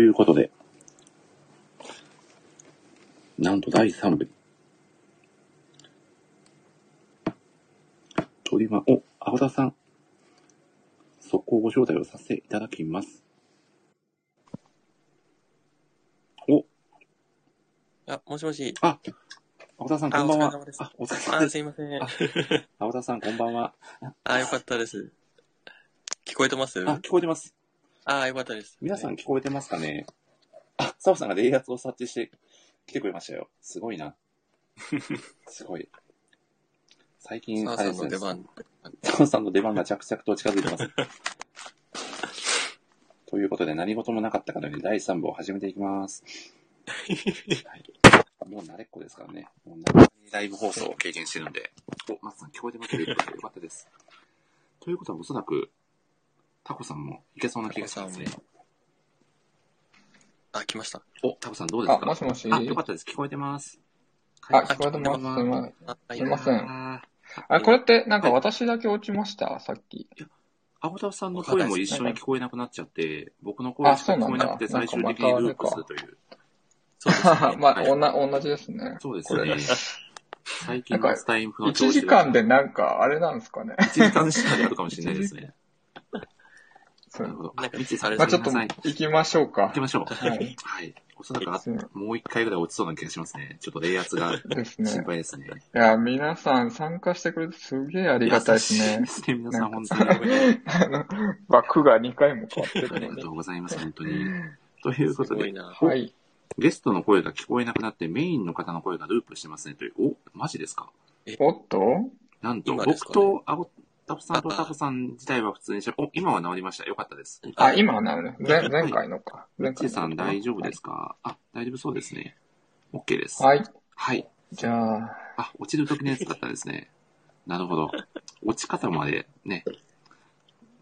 いうことで、なんと第3部。鳥間、お、青田さん。速攻ご招待をさせていただきます。お、あ、もしもし。あ、青田さんこんばんは。あお疲れ様ですすす。いません。あ青田さんこんばんは。あ、よかったです。聞こえてます？あ、聞こえてます。あ、よかったです。皆さん聞こえてますかね？あ、サオさんが冷圧を察知して来てくれましたよ。すごいな。すごい。最近、サーさんの出番。サオさんの出番が着々と近づいてます。ということで、何事もなかったかのように第3部を始めていきます。はい、もう慣れっこですからね。もう長いライブ放送を経験してるんで。お、松さん聞こえてますよ。よかったです。ということは、おそらく、タコさんもいけそうな気がしますね。あ、来ました。お、タコさんどうですあ、かもしもし？あ、よかったです。聞こえてます。あ、聞こえてます。すいません。あ、すいませんああ、これって、なんか私だけ落ちました？さっき。青田さんの声も一緒に聞こえなくなっちゃって、僕の声しか聞こえなくて、最終的にループするという。そうですね。まあ、はいおんな、同じですね。そうですこれね。最近のスタインフの1時間でなんか、あれなんですかね。1時間しかであるかもしれないですね。そうなるほど。なんかミッチーされまあちょっと行きましょうか行き。ましょう。はい。はい。おそらくもう一回ぐらい落ちそうな気がしますね。ちょっと冷圧がです心ね。配ですね。いや、皆さん参加してくれてすげえありがたいですね。すね、皆さん、本当に。あの、枠が2回も変わってるのでありがと。うございます、本当に。ということで。はい。ゲストの声が聞こえなくなって、メインの方の声がループしてますね。という、お、マジですか？おっと？なんと、僕と、あご、タコさんとタコさん自体は普通にしゃ、お、今は治りました。よかったです。あ、今はなるね。前前回のか。チーさん大丈夫ですか、あ、大丈夫そうですね。OK です。はい。はい。じゃあ、あ、落ちる時のやつだったんですね。なるほど。落ち方までね、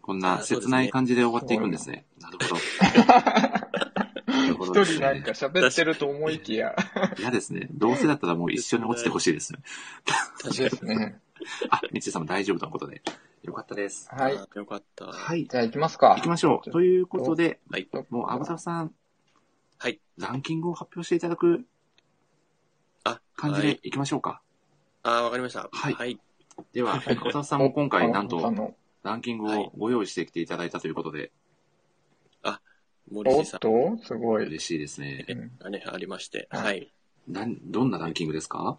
こんな切ない感じで終わっていくんですね。なるほど。なるほどですね一人なんか喋ってると思いきや。嫌ですね。どうせだったらもう一緒に落ちてほしいですね。確かに。ですね。あ、みちさんも大丈夫とのことで。よかったです。はい。あよかった。はい。じゃあ行きますか。行きましょう。ということで、はい。もう、アバターさん、はい。ランキングを発表していただくあ、感じはい。でいきましょうか。あ、わかりました。はいはい。では、アバターさんも今回、なんあと、の、ランキングをご用意してきていただいたということで、森地さんおっと、すごい。嬉しいですね。うんがね、ありまして。はいはい。なん、どんなランキングですか？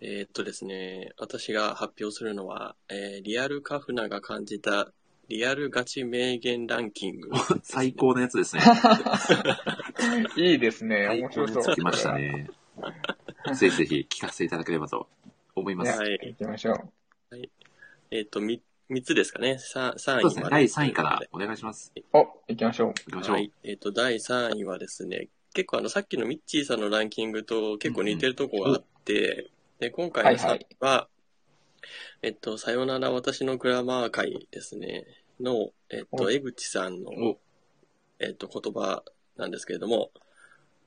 えーっとですね、私が発表するのは、えーリアルカフナが感じたリアルガチ名言ランキング、最高のやつですね。いいですね。最面白そう。高につきましたね。ぜひぜひ聞かせていただければと思います。はい。行きましょう。えーっと、み、三つですかね。さ、3位そうですね。第3位からお願いします。お、行きましょう。行きましょう。はい。えっ、と、第3位はですね、結構あの、さっきのミッチーさんのランキングと結構似てるとこがあって、で、今回の3位は、えっと、さよなら私のグラマー会ですね、の、えっと、お。江口さんのお、えっと、言葉なんですけれども、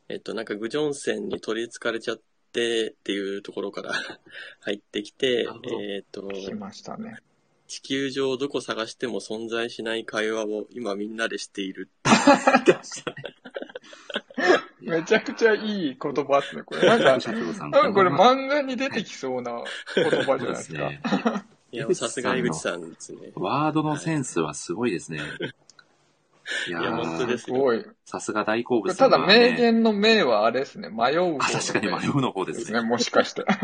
えっと、なんか、グジョンセンに取り憑かれちゃってっていうところから 入ってきてえっと、来ましたね。地球上どこ探しても存在しない会話を今みんなでしている めちゃくちゃいい言葉ですね、これ。なんか、多分これま漫画に出てきそうな言葉じゃないですすか。ね。いやさすが江口さんですね。ワードのセンスはすごいですね。いや本当ーですごい。さすが大好物ただ、さんがね名言の名はあれですね、迷う確かに迷うの方ですすね、もしかして。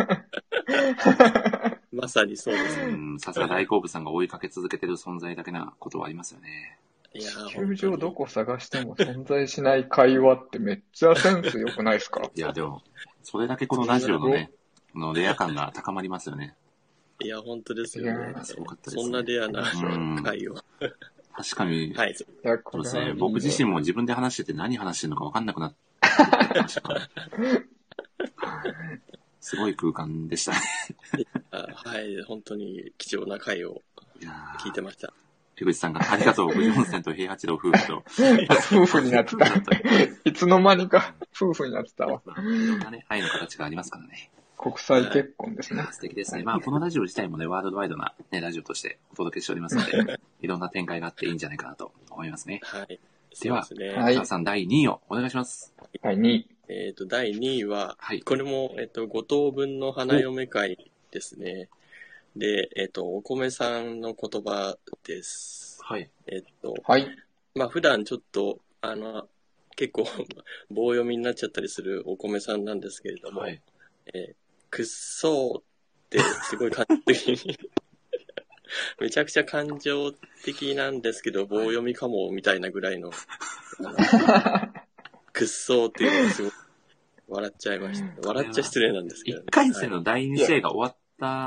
まさにそうですね。うん、さすが大好物さんが追いかけ続けてる存在だけなことはありますよね。いや、地球上どこ探しても存在しない会話ってめっちゃセンス良くないですか？いや、でも、それだけこのラジオのね、このレア感が高まりますよね。いや、本当ですよいねや。すごかったですねそんなレアなうん会話。確かに、はい。そうですね。僕自身も自分で話してて何話してるのか分かんなくなってましたから。すごい空間でしたね。あはい、本当に貴重な回をいや聞いてました。ー口さんがありがとう、藤本線と平八郎夫婦と。夫婦になってた。いつの間にか夫婦になってたわ。まあいろんなね、愛の形がありますからね。国際結婚ですね。素敵ですね。まあ、このラジオ自体もね、ワールドワイドな、ね、ラジオとしてお届けしておりますので、いろんな展開があっていいんじゃないかなと思いますね。はい。では。はい皆さん第2位をお願いします。第2位。えっ、と、第2位は、はい。これも、えっ、と、五等分の花嫁会ですね。で、えっ、と、お米さんの言葉です。はい。えっ、と、はい。まあ、普段ちょっと、あの、結構、棒読みになっちゃったりするお米さんなんですけれども、はい。えーくっそーってすごい感情的に、めちゃくちゃ感情的なんですけど、棒読みかもみたいなぐらいの、くっそーっていうのがすごい笑っちゃいました。笑っちゃ失礼なんですけど、1ね。回戦はいの第2試合が終わっ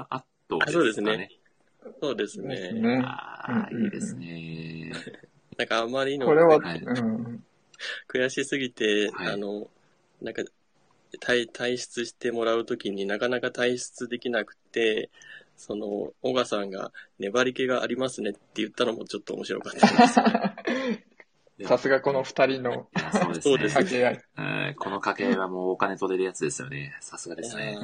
た後ですかね。あそうですねそうですね。ああ、いいですね。なんかあまりのこれは。悔しすぎて、はいあの、なんか、退退出してもらうときになかなか退出できなくて、その、小川さんが粘り気がありますねって言ったのもちょっと面白かったです。さすがこの二人のそうですね。この掛け合いはもうお金取れるやつですよね。さすがですね。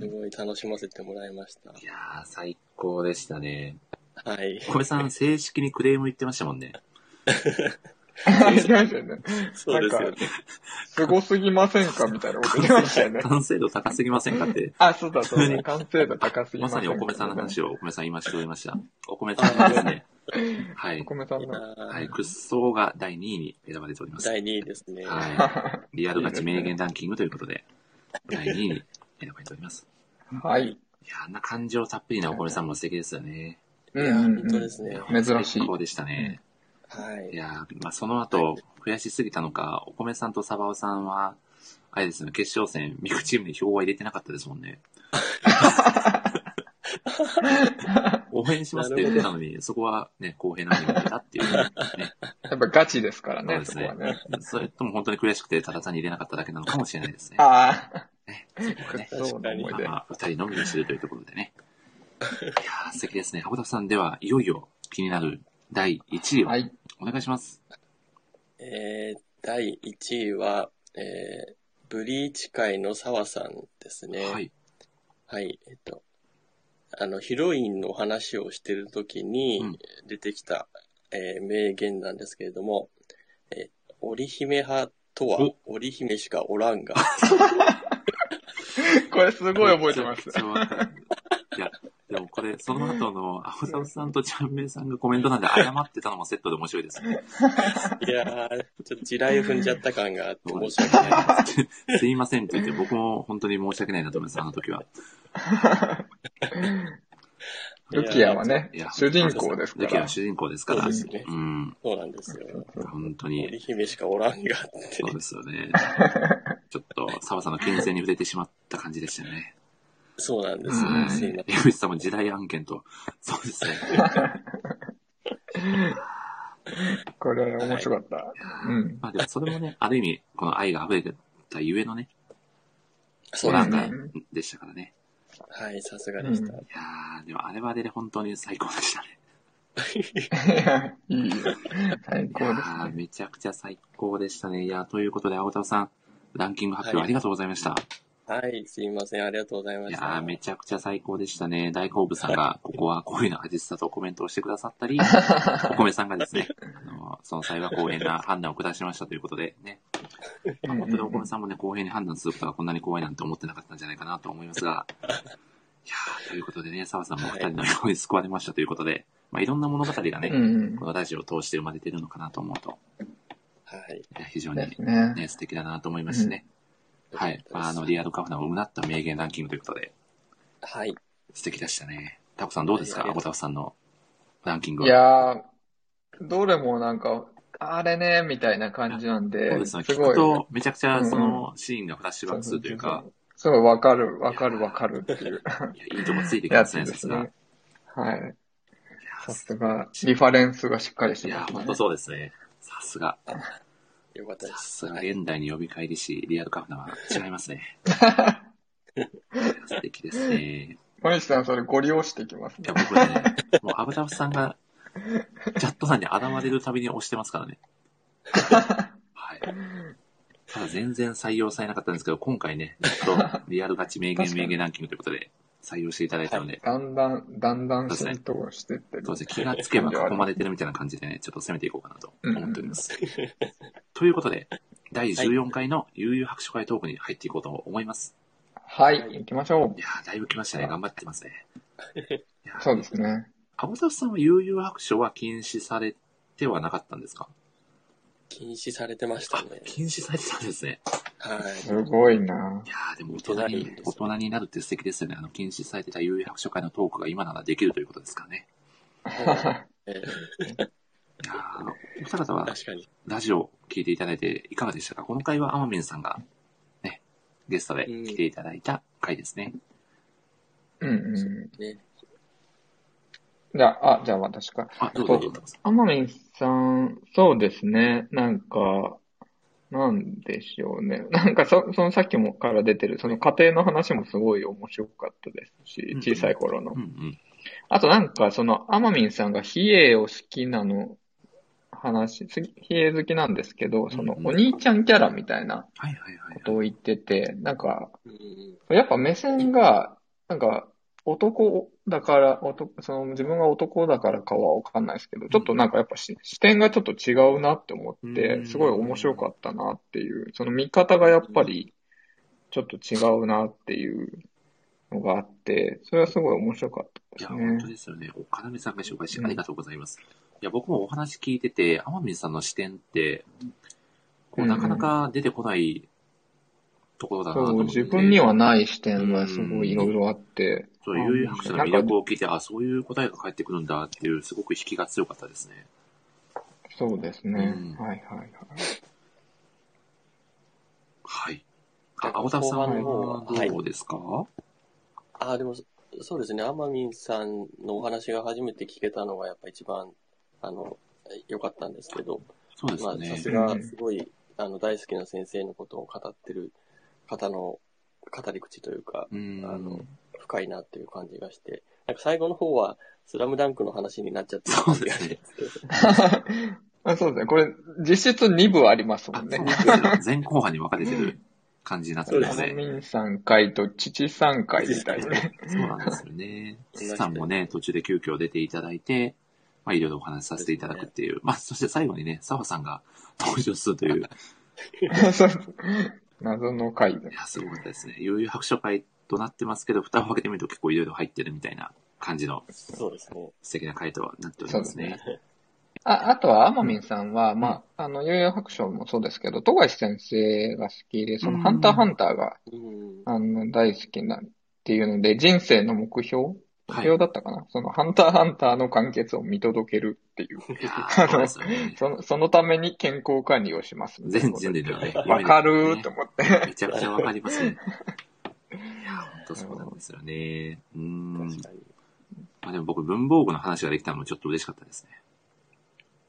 すごい楽しませてもらいました。いやー、最高でしたね。はい。小部さん、正式にクレーム言ってましたもんね。言ってましたよね。そうですよね。すごすぎませんかみたいなこと言ってましたよね。完成度高すぎませんかって。あ、そうだそうだ。完成度高すぎませんかまさにお米さんの話をお米さん今しておりました。お米さんがですね、はいお。米さんの。ーはい、クッソーが第2位に選ばれております。第2位ですね。はい。リアルガチ名言ランキングということで、第2位に選ばれております。はい。いや、あんな感情たっぷりなお米さんも素敵ですよね。いや、本当ですね。珍しい最。高でしたね。はいい。や、まあ、その後、増やしすぎたのか、お米さんとサバオさんは、あれですね、決勝戦、ミクチームに票は入れてなかったですもんね。応援しますって言ってたのに、そこはね、公平な目に見たっていう、ね。やっぱガチですからね、そうですねね。。それとも本当に悔しくて、ただ単に入れなかっただけなのかもしれないですね。ああ、ねそうな思い出。まあまあ、二人のみにしてるというところでね。いやー、素敵ですね。箱田さんでは、いよいよ気になる第1位をはい。お願いします。えー、第1位は、えー、ブリーチ界の澤さんですね。はい。はい、えっと、あの、ヒロインの話をしてるときにうん出てきた、えー名言なんですけれども、えー織姫派とは織姫しかおらんが、これすごい覚えてますでもこれ、その後の、アホサウさんとチャンメイさんがコメントなんで謝ってたのもセットで面白いですね。いやー、ちょっと地雷を踏んじゃった感があって申し訳ないです。すいませんって言って、僕も本当に申し訳ないなと思います、あの時は。ルキアはねいや、主人公ですからルキアは。主人公ですから。そうですねうん。そうなんですよ。本当に織。姫しかおらんがってそう。ですよね。ちょっと、澤さんの金銭に触れてしまった感じでしたよね。そうなんですよ。うんすいません。江口さんも時代案件と。そうですね。これ面白かった。うん。まあでもそれもね、ある意味、この愛が溢れてたゆえのね、そうなんかうんでしたからね。はい、さすがでした。いやー、でもあれはあれで本当に最高でしたね。いや、い。最い高ですやー、ね。めちゃくちゃ最高でしたね。いやー、ということで、青田さん、ランキング発表はいありがとうございました。はい、すいません。ありがとうございました。いやー、めちゃくちゃ最高でしたね。大好物さんが、ここはこういうのが実だとコメントをしてくださったり、お米さんがですね、あのその際は公平な判断を下しましたということでね、まあ本当にお米さんもね、公平に判断することがこんなに怖いなんて思ってなかったんじゃないかなと思いますが、いやー、ということでね、澤さんもお二人のように救われましたということで、まあいろんな物語がね、うんこ。のラジオを通して生まれているのかなと思うと、はい。いや非常にですね。ね、素敵だなと思いますしね。はい。まあ、あの、リアルカフナを生むなった名言ランキングということで、はい。素敵でしたね。タコさんどうですか？はいアボタフさんのランキングいは。やー、どれもなんか、あれね、みたいな感じなんで、そうですね。聞すごい、くと、めちゃくちゃそのシーンがフラッシュバックするというか、すごいわかる、わかる、わかるっていういや、いいとこついてきますね、さすすね。はい。いやさすが、リファレンスがしっかりしていや、ますね。ほんとそうですね。さすが。よかったでさす。すがはい現代に呼び返りし、リアルカフナは違いますね。素敵ですね。小西さん、それご利用してきますねいや、。僕ね、もうアボタフさんが、チャット欄に現れるたびに押してますからね。はい。ただ全然採用されなかったんですけど、今回ね、ちょっとリアルガチ名言名言ランキングということで、採用していただいたので、だんだん、だんだん浸透してってる。そうですね、気がつけば囲まれてるみたいな感じでね、ちょっと攻めていこうかなと思っております。ということで、第14回の悠々白書会トークに入っていこうと思います。はい、行きましょいやー、だいぶ来ましたね。頑張ってますね。そうですね。アボタフさんは悠々白書は禁止されてはなかったんですか？禁止されてましたね。禁止されてたんですね。はい。すごいないやーでも大人に、大人になるって素敵ですよね。あの、禁止されてた悠々白書会のトークが今ならできるということですからね。え いやーお二方はー確かに。ラジオ聞いていただいていかがでしたか？この回はアマミンさんがね、ゲストで来ていただいた回ですね。うんうん。ね。じゃあ、あ、じゃあ私か。あ、どうぞどうぞ。アマミンさん、そうですね。なんか、なんでしょうね。なんかそ、そのさっきもから出てる、その家庭の話もすごい面白かったですしうん、小さい頃のうん。うん。あとなんか、その、アマミンさんが比叡を好きなの話、す比叡好きなんですけど、そのお兄ちゃんキャラみたいなことを言ってて、なんか、うんやっぱ目線が、なんか、男だから、男、その自分が男だからかはわかんないですけど、ちょっとなんかやっぱし視点がちょっと違うなって思っうて、んすごい面白かったなっていう、その見方がやっぱりちょっと違うなっていうのがあって、それはすごい面白かったいや、です本当ね。ですよね。お金目さんが紹介してありがとうございます。いや、僕もお話聞いてて、天海さんの視点って、こう、うんなかなか出てこないところだなとそう、思って。自分にはない視点がすごいいろいろあって、そう、悠々白書の魅力を聞いて、あ、そういう答えが返ってくるんだっていう、すごく引きが強かったですね。そうですね。うんはいはいはい。はい。あ、青田さんははいどうですか、ああ、でも、そうですね。アマミンさんのお話が初めて聞けたのがやっぱ一番、あの、良かったんですけど、まあ、そうですね。さすが、すごい、あの、大好きな先生のことを語ってる方の語り口というか、うん。あの深いなっていう感じがして、なんか最後の方は、スラムダンクの話になっちゃってる感じがしてあそうですね。これ、実質2部ありますもんね前後半に分かれてる感じになってるのアで。マミン3回と父3回みたいなね。そうなんですよね。父さんもね、途中で急遽出ていただいて、まあいろいろお話しさせていただくっていう。まあそして最後にね、澤さんが登場するという。い そう謎の回で。や、すごかったですね。悠々白書会となってますけど、蓋を開けてみると結構いろいろ入ってるみたいな感じのそうですね。素敵な回となっておりますね。あ、あとは、アマミンさんは、まあ、あの、悠々白書もそうですけど、富樫先生が好きで、その、うんハンターハンターが、うん。あの、大好きなっていうので、人生の目標？目はい。標だったかな、その、ハンターハンターの完結を見届けるっていう。そね。その、そのために健康管理をしますみたいな全こと人類のね。わかるーねと思って。めちゃくちゃわかりますね。いや、ほんとそうなんですよね。うーん。確かに。まあでも僕、文房具の話ができたのもちょっと嬉しかったですね。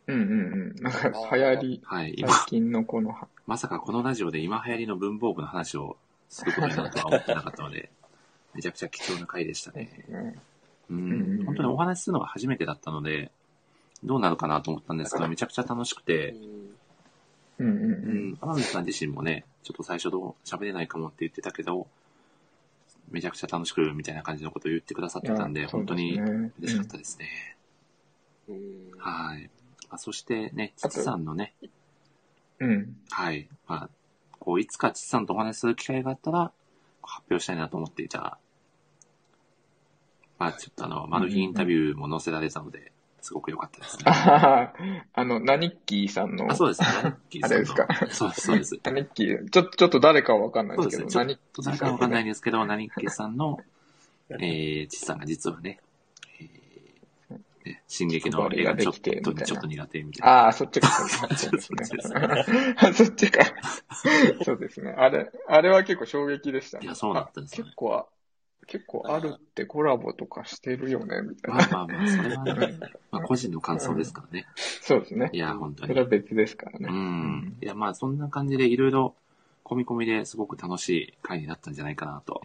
うんうんうん。なんか、流行り、はい。今最、近のこの、まさかこのラジオで今流行りの文房具の話をすることになるとは思ってなかったので、めちゃくちゃ貴重な回でしたね。ううんん。本当にお話しするのが初めてだったので、どうなるかなと思ったんですけど、めちゃくちゃ楽しくて、うんうんううん。ん。天海さん自身もね、ちょっと最初どう喋れないかもって言ってたけど、めちゃくちゃ楽しくみたいな感じのことを言ってくださってたんで、本当に嬉しかったですね。うん。はい。まあ、そしてね、あと父さんのね、うん。はい。まあ、こう、いつか父さんとお話しする機会があったら、発表したいなと思っていた。まあ、ちょっとあの、マル秘インタビューも載せられたので、すごく良かったですね。あ あの、ナニッキーさんの、あ、そうですね。あれですか？そうです、そうです。ナニッキー、ちょ、ちょっと誰かはわかんないですけど、ねナニッキー誰かわかんないんですけど、何ッさんの、えー、父さんが実はね、えーね進撃の映画ちょっと、ちょっと苦手みたいな。ああ、そっちか。そうですね。そっちか。そうですね。あれ、あれは結構衝撃でしたね。いやそうだったんですよね結構、結構あるってコラボとかしてるよね、みたいな。まあまあまあ、それはね、まあ個人の感想ですからね。そうですね。いや、本当にそれ。は別ですからね。うん。いや、まあ、そんな感じでいろいろ、込み込みですごく楽しい回になったんじゃないかなと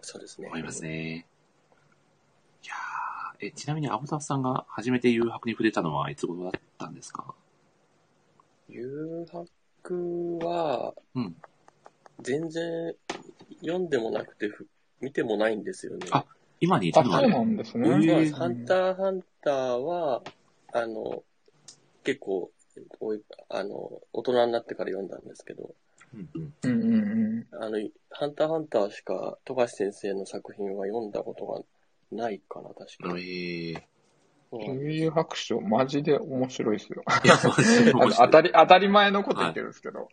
そうですね。思いますね。いやーえ、ちなみに、アボタフさんが初めて誘白に触れたのはいつ頃だったんですか？誘白は、うん全然読んでもなくてふ、見てもないんですよね。あ今にいたあ、そうなんですね。えーハンターハンターは、あの、結構、おいあの、大人になってから読んだんですけど、うんうんうんうんうん。あの、ハンターハンターしか、富樫先生の作品は読んだことがないかな、確かえに。ー、うん悠々白書、マジで面白いですよ。いや、マジであの面白い当たり、当たり前のこと言ってるんですけど。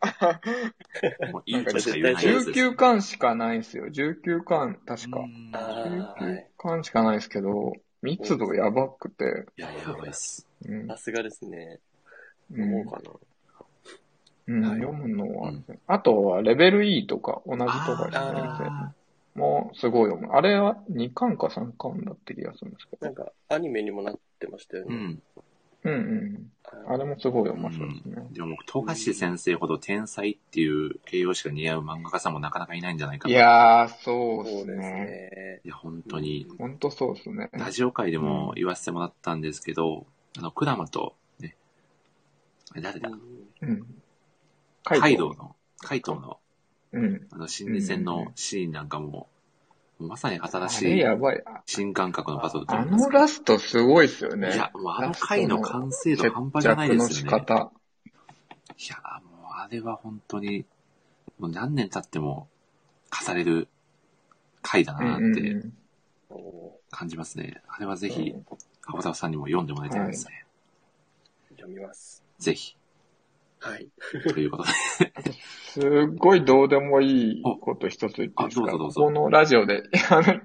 もういないやつです。19巻しかないんですよ。19巻、確かう。んあーは19い。巻しかないですけど、密度やばくて、いや、やばいっす。うんさすがですね。うん思うかな。うんはい読むのは、あとは、レベル E とか、同じとか先あ生もすごい読む。あれは2巻か3巻だって気がするんですけど。なんか、アニメにもなってましたよね。うん。うんうん。あれもすごい面白いですね。でも僕、富樫先生ほど天才っていう形容詞が似合う漫画家さんもなかなかいないんじゃないかいな。やー、そうですそうですね。ね。いや、本当に。ほんとそうですね。ラジオ界でも言わせてもらったんですけど、あの、クラマと、ね、あれ誰だ？うん。カイドウの、カイトウの、うん。あの、心理戦のシーンなんかも、まさに新しいやばい。あ新感覚のバトルとあのラストすごいっすよね。いや、もうあの回の完成度半端じ接ゃないですよね。方。いや、もうあれは本当に、もう何年経っても語れる回だうんなって感じますね。あれはぜひ、青田さんにも読んでもらいたいですね。ー読みます。ぜひ、はい。ということで。すっごいどうでもいいこと一つ言っていいですか？このラジオで、あの、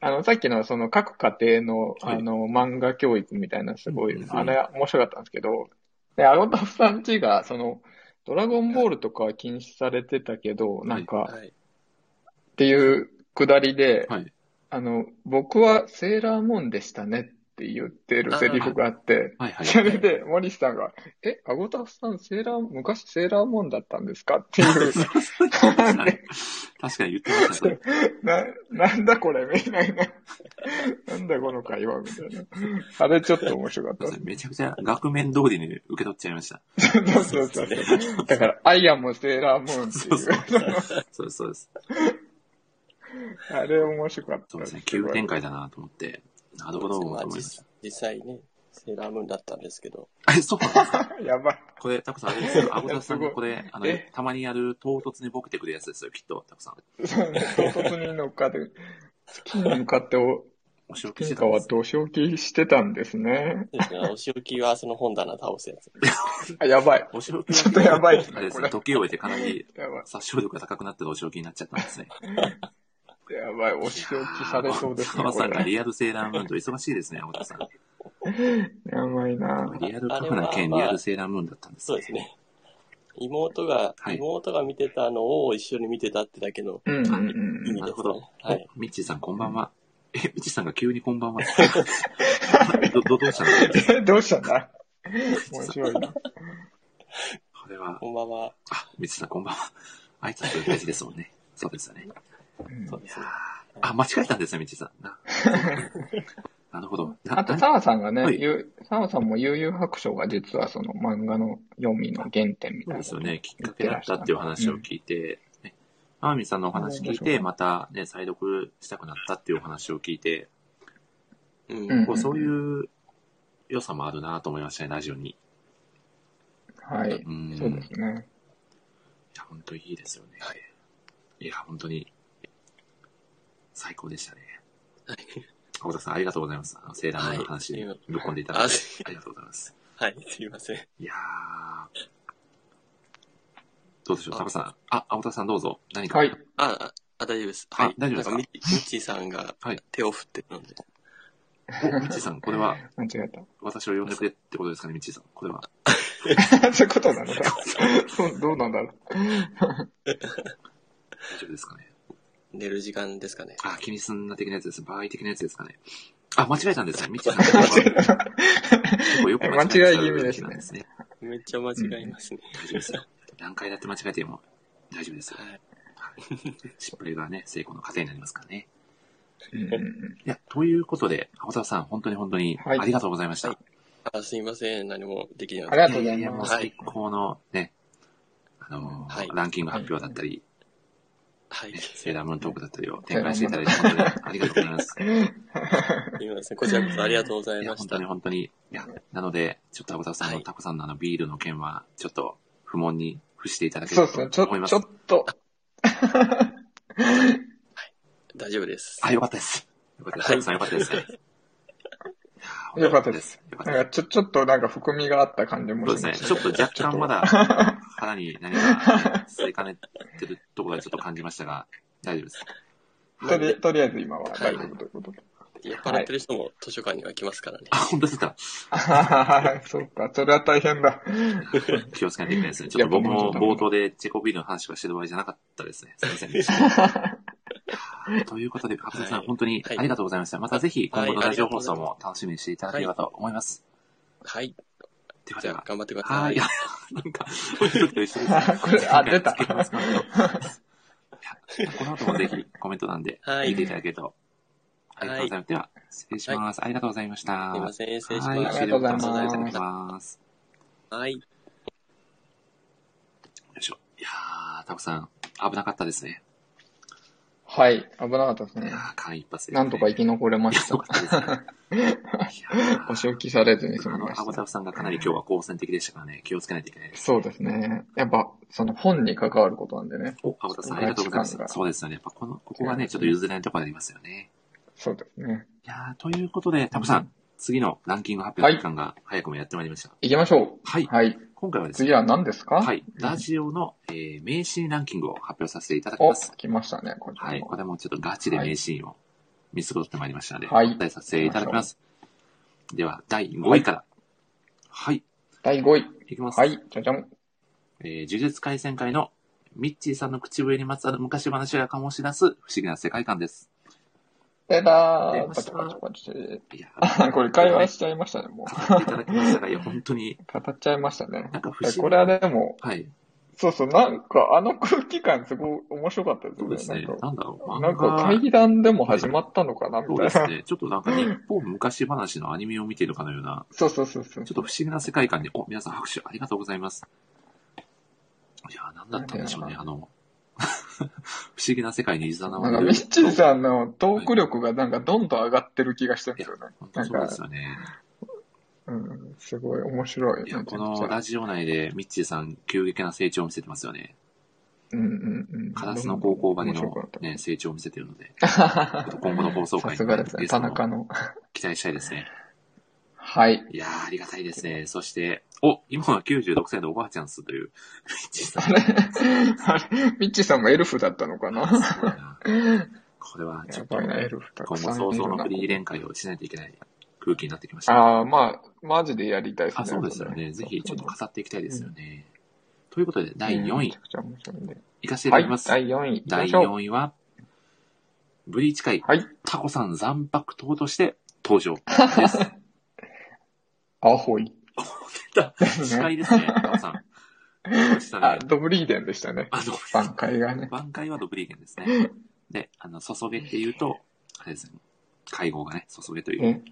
あの、さっきのその各家庭の、はいあの、漫画教育みたいなすごい、うんあれ面白かったんですけど、で、アゴタフさんちが、その、ドラゴンボールとかは禁止されてたけど、なんか、はい。っていうくだりで、はい。あの、僕はセーラームーンでしたねって言ってるセリフがあって、はいはい。それで、森下さんが、え、アゴタフさん、セーラー、昔セーラームーンだったんですか？っていう、確かに言ってました、それ。な、なんだこれみたいな。なんだこの会話みたいな。あれちょっと面白かった。めちゃくちゃ額面通りに受け取っちゃいました。そうそうそう。だから、アイアンもセーラームーンってそうそういう。そうです、そうです。あれ面白かったそうですね。急展開だなと思って、なるほど、とまあ実。実際ね、セーラームーンだったんですけど。え、そうなんですかやばい。これ、タコさん、あれですよ。アゴタさんいやすごいにこれ、あのえ、たまにやる唐突にボケてくるやつですよ、きっと、タコさん。唐突に乗っかって、月に向かってお、お仕置きしてたんです。土正気してたんですね。お仕置きはその本棚倒すやつ。あ、やばい。お仕置きちょっとやばいですねあれですね、時を終えてかなり。殺傷力が高くなってるお仕置きになっちゃったんですね。やばい。お仕置きされそうですね。タコさんがリアルセーラームーンと忙しいですね、アゴタさん。やばいなリアルカフな兼リアルセーラームーンだったんですね。そうですね。妹が、はい妹が見てたのを一緒に見てたってだけの意な味ですねるほど。。はい。おミッチーさん、こんばんは。え、ミッチーさんが急にこんばんは。ど、ど、どうしたの？え どうしたんだ？面白いな。これは、こんばんは。あ、ミッチーさん、こんばんは。挨拶大事ですもんね。そうですよね。うんそうですね。あ、間違えたんですね、ミッチーさん。な なるほど。なあと、な澤さんがね、はいゆ澤さんも悠々白書が実はその漫画の読みの原点みたいな。そうですよね。きっかけだったっていう話を聞いて、ね、マーミンさんのお話聞いて、またね、再読したくなったっていうお話を聞いて、うん。うんこうそういう良さもあるなと思いましたね、ラジオに。はい。うん。そうですね。いや、本当にいいですよね。いや、本当に、最高でしたね。青田さん、ありがとうございます。あの、セーラームーンの話にはいぶっ込んでいただいて、あありがとうございます。はい、すいません。いやー。どうでしょう、タコさん。あ、青田さんどうぞ。何か？はい。あ、あ、あ大丈夫です。はい。大丈夫ですか？なんかミッ、ミッチーさんがはい手を振ってるので。お、ミッチーさん、これは、間違えた。私を呼んでくれってことですかね、ミッチーさん。これは？そういうことなのか。そう、どうなんだろう。大丈夫ですかね？寝る時間ですかね。あ、気にすんな的なやつです。場合的なやつですかね。あ、間違えたんですね。ミッチーさん。結構よく間違えちゃう間違い気味ですねなんですね。めっちゃ間違いますね。大丈夫ですよ。何回だって間違えても大丈夫ですよ。はい。失敗がね、成功の糧になりますからね。うんうんうんいや、ということで、青田さん、本当に本当にはいありがとうございました。はいあ、すいません。何もできなあかっりがとうございややもうます。最高のね、あのーはいランキング発表だったり、はい。ねセーラームーントークだったりを展開していただいて、本当にありがとうございます。今 ですね、こちらこそありがとうございました本当に。本当に。いや、なので、ちょっとタフさんの、はいタコさんのあのビールの件は、ちょっと不問に付していただければそうですね。ちょ、と思います。ちょっと。大丈夫です。あ、よかったです。よかったです。タコさんよかったですよかったです。なんかちょ、ちょっとなんか含みがあった感じもそうですね。ちょっと若干まだ 腹に何か吸いかねてるところがちょっと感じましたが、大丈夫です。とりとりあえず今は大丈夫ということで。酔っ払ってる人も図書館には来ますからね。あ、本当ですか？あはははそうか、それは大変だ。気をつけないといけないですね。ちょっと僕も冒頭でチェコビールの話をしてる場合じゃなかったですね。すいませんでした。ということで、カプセルさん、はい本当にありがとうございました。またぜひ今後のラジオ放送も楽しみにしていただければと思います。はい。ではでは、頑張ってくださ。はいい。いや、なんか、と一緒ですね これあ出た この後もぜひコメント欄ではい聞いていただけると。ありがとうございます。では、失礼します。ありがとうございました。すいません、失礼しはい、ます。ありがとうございます。はい。よいしょ。いやー、タコさん、危なかったですね。はい、危なかったですねいや。ー、間一髪で、なんとか生き残れましよたか。ったですね。いやーお仕置きされずに済あの、みましたアボ。タフさんがかなり今日は好戦的でしたからね、気をつけないといけないです。そうですね。やっぱ、その本に関わることなんでね。お、アボタフさんありがとうございますそうですよね。やっぱこの、ここがね、ちょっと譲れないところありますよね。そうですね。いやー、ということで、タコさん、次のランキング発表の時間が早くもやってまいりました。行きましょはい。う。はい。今回はですね、次は何ですか？はい、ラジオの、えー名シーンランキングを発表させていただきお、ます。来ましたね、こちらはい、もこれもちょっとガチで名シーンを見過ごってまいりましたので、はいお伝えさせていただきます。では、第5位から。はい、第5位。いきます。はい、じゃじゃん。えー呪術廻戦会のミッチーさんの口笛にまつわる昔話が醸し出す不思議な世界観です。でだー。出ましたパチパチパチ。いや、あ、これ会話しちゃいましたね、もう。語っていただきましたが、いや、本当に、語っちゃいましたね。なんか不思議これはでも、はい、そうそう、なんかあの空気感すごい面白かったですよね。そうですね。なんだろう、なんか対談でも始まったのかな、みたいな。そうですね。ちょっとなんか日本昔話のアニメを見ているかのような、そうそうそうそうちょっ。と不思議な世界観に、お、皆さん拍手ありがとうございます。いやー、なんだったんでしょうね、あの、不思議な世界にいざななんか、ミッチーさんのトーク力がなんかどんどん上がってる気がしてるんですよね。本当そうですよね。うん、すごい面白い。いや、このラジオ内でミッチーさん、急激な成長を見せてますよね。うんうんうん。カラスの高校ばりのね、成長を見せてるので、今後の放送さ回すがですね、田中の。期待したいですね。はい。いやー、ありがたいですね。そして、お、今は96歳のおばあちゃんすという、ミッチーさん。あれあれミッチーさんもエルフだったのかな？これはちょっと、やばいな、エルフた今後早々のフ。リー連会をしないといけない空気になってきました。ああ、まあ、マジでやりたいですね。あ、そうですよね。ぜひちょっと語っていきたいですよね。ということで、第4位めちゃ、くちゃ面白いんで。いかせていたはい、だきます。第4位。第しょう。4位は、ブリーチ会、はい。タコさん残白党として登場です。アホイ。司会ですね、タコさん。そしたあ、ね、ドブリーデンでしたね。あの、挽回がね。挽回はドブリーゲンですね。で、あの、注げって言うと、あれですね、会合がね、注げという。ね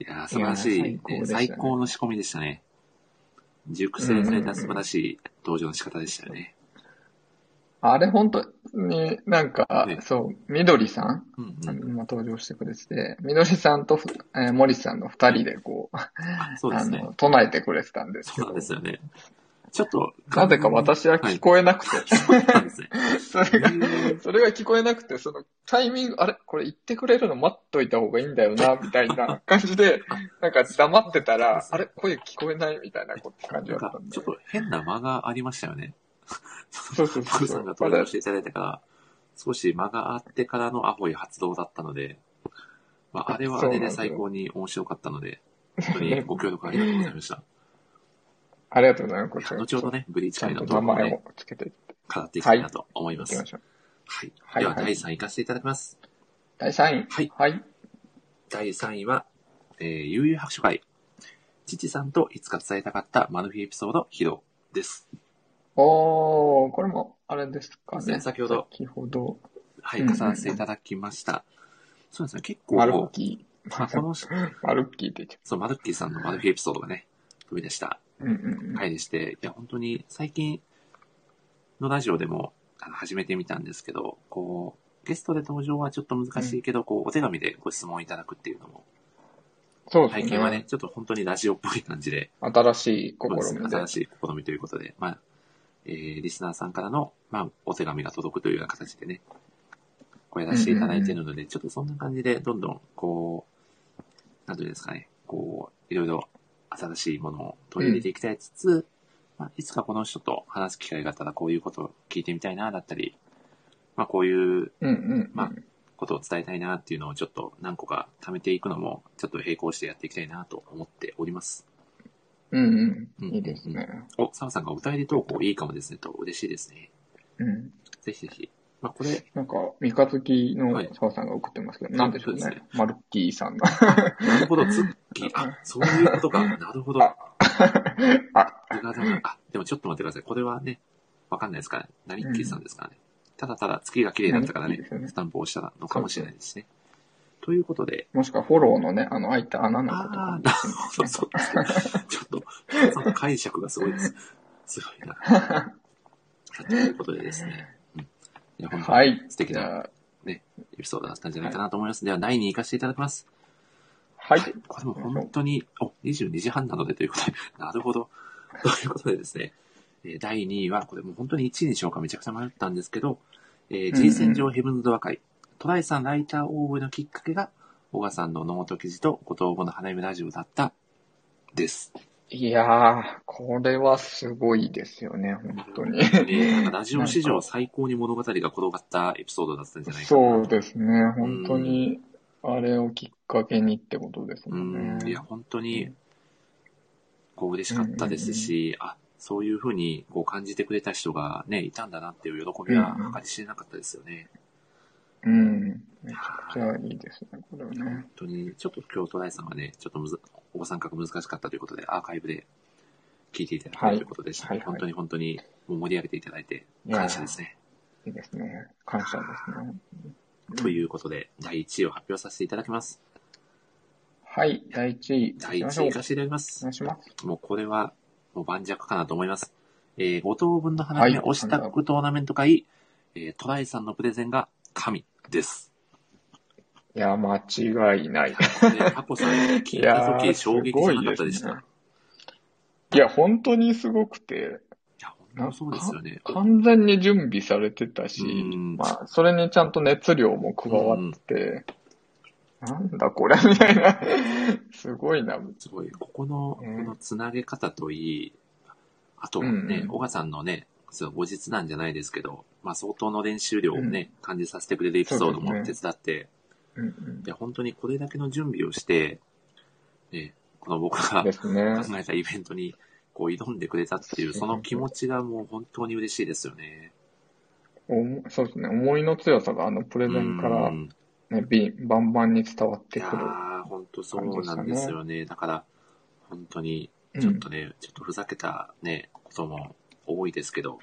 いやー素晴らしい、い最高でしたね最高の仕込みでしたね。熟成された素晴らしい登場の仕方でしたよね。あれ本当になんかね、そう、みどりさん、うんうん。登場してくれてて、みどりさんとふ、えー、森さんの二人でこう、うですねあの、。唱えてくれてたんですけどそうなんで、すよね。ちょっと、なぜか私は聞こえなくて、そ れが、それが聞こえなくて、そのタイミング、あれ？これ言ってくれるの待っといた方がいいんだよな、みたいな感じで、なんか黙ってたら、あれ？声聞こえないみたいな感じだったん、でかちょっ。と変な間がありましたよね。そうさんが登場していただいてから、少し間があってからのアホイ発動だったので、まあ、あれはあれで最高に面白かったので、本当にご協力ありがとうございました。ありがとうございます。後ほどね、ブリーチ会の動画をね語っていきたいなと思います。はい。はい。では、第3位行かせていただきます。第3位。はい。はい。第3位は、えー、悠々白書会。父さんといつか伝えたかったマルフィエピソード披露です。おー、これも、あれですかね。先ほど先ほど、はい、うんうん重ねていただきました。そうですね、結構、マルッキまあこの、ー、マルッキーって言っちゃそう、マルッキーさんのマルフィエピソードがね、飛び出したう。うんうんうん。回でして、いや、本当に最近のラジオでも、あの始めてみたんですけど、こう、ゲストで登場はちょっと難しいけど、こう、お手紙でご質問いただくっていうのも、そうですね。体験はね、ちょっと本当にラジオっぽい感じで、新しい試みで。新しい試みということで、まあ、えー、リスナーさんからの、まあ、お手紙が届くというような形でね、これ出していただいているので、ちょっとそんな感じで、どんどん、こう、なんていうんですかね、こう、いろいろ新しいものを取り入れていきたいつつ、まあ、いつかこの人と話す機会があったら、こういうことを聞いてみたいな、だったり、まあ、こういううんうん。まあことを伝えたいなっていうのをちょっと何個か貯めていくのも、ちょっと並行してやっていきたいなと思っております。うんううんん。いいですね。お、澤さんがお便り投稿いいかもですねと、嬉しいですね。うん。ぜひぜひ。まあ、これ、なんか、三日月のはい澤さんが送ってますけど、なんでしょうそうでね。マルッキーさんが。なるほど、ツッキー。あ、そういうことか。なるほど。ああ、でもちょっと待ってください。これはね、わかんないですからね。何ッキーさんですからね。ただただ月が綺麗だったからねね、スタンプを押したのかもしれないですね。ということで、もしくはフォローのね、あの、開いた穴のことかああ、もなしれないですそうねそう。ちょっと、その解釈がすごいです。すごいな。ということでですね。うん、いや本当にはい。素敵なじゃあ、エピソードだったんじゃないかなと思います。では、第2位行かせていただきます。はい。これも本当に、お、22時半なのでということで、なるほど。ということでですね、えー第2位は、これもう本当に1位にしようかめちゃくちゃ迷ったんですけど、えー、G 戦場ヘブンズドア回、トライさんライター応募のきっかけが、小川さんのノート記事と五等分の花嫁ラジオだった、です。いやー、これはすごいですよね、本当に。ね、なんか ラジオ史上最高に物語が転がったエピソードだったんじゃないかな。そうですね、本当に、あれをきっかけにってことですうもんね。ん、いや、本当に、こう嬉しかったですし、あ、そういうふうにこう感じてくれた人がね、いたんだなっていう喜びは計り知れなかったですよね。うん。めちゃくちゃいいですね、これはね。本当に、ちょっと今日トライさんがね、ちょっとむず、お子さ難しかったということで、アーカイブで聞いていただけるということでした、はいはいはい本当に本当に盛り上げていただいて感謝ですね。いいですね。感謝ですね。ということで、第1位を発表させていただきます。はい、第1位。第1行きましょう位行かせていただきまおす。願いします。もうこれは、もう盤石かなと思います。えー、5等分の花嫁はい押したックトーナメント会、えー、トライさんのプレゼンが神です。いや、間違いない。で、タコさん聞いた時衝撃じゃなかったでした。いや、本当にすごくて、いや、本当そうですよね。完全に準備されてたしうん、まあ、それにちゃんと熱量も加わって、なんだこれみたいな、すごいな。すごい、ここの、こうんのつなげ方といい、あとうんねう、ん小川さんのね、そう後日なんじゃないですけど、まあ相当の練習量をね、感じさせてくれるエピソードも手伝って、うんうんいや、本当にこれだけの準備をして、ね、この僕がね。考えたイベントにこう挑んでくれたっていう、その気持ちがもう本当に嬉しいですよね。おもそうですね。思いの強さがあのプレゼンからうんね、ビバンバンに伝わっいやてくる。ー、本当そうなんですよね。だから、本当に、うんちょっとね、ちょっとふざけたね、ことも多いですけど、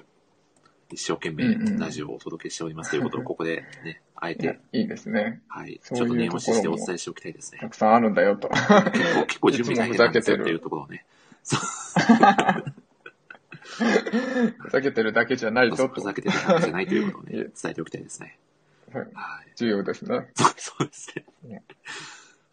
一生懸命ラジオをお届けしておりますということを ここでね、あえて、いいですね。はい、ちょっと念押ししてお伝えしておきたいですねた。くさんあるんだよと。結構、結構準備大変なんですよっていうところをね、ふざけてるだけじゃないぞと。ふざけてるわけじゃないということをね、伝えておきたいですね。はいはい。重要ですね。そうそうですねね。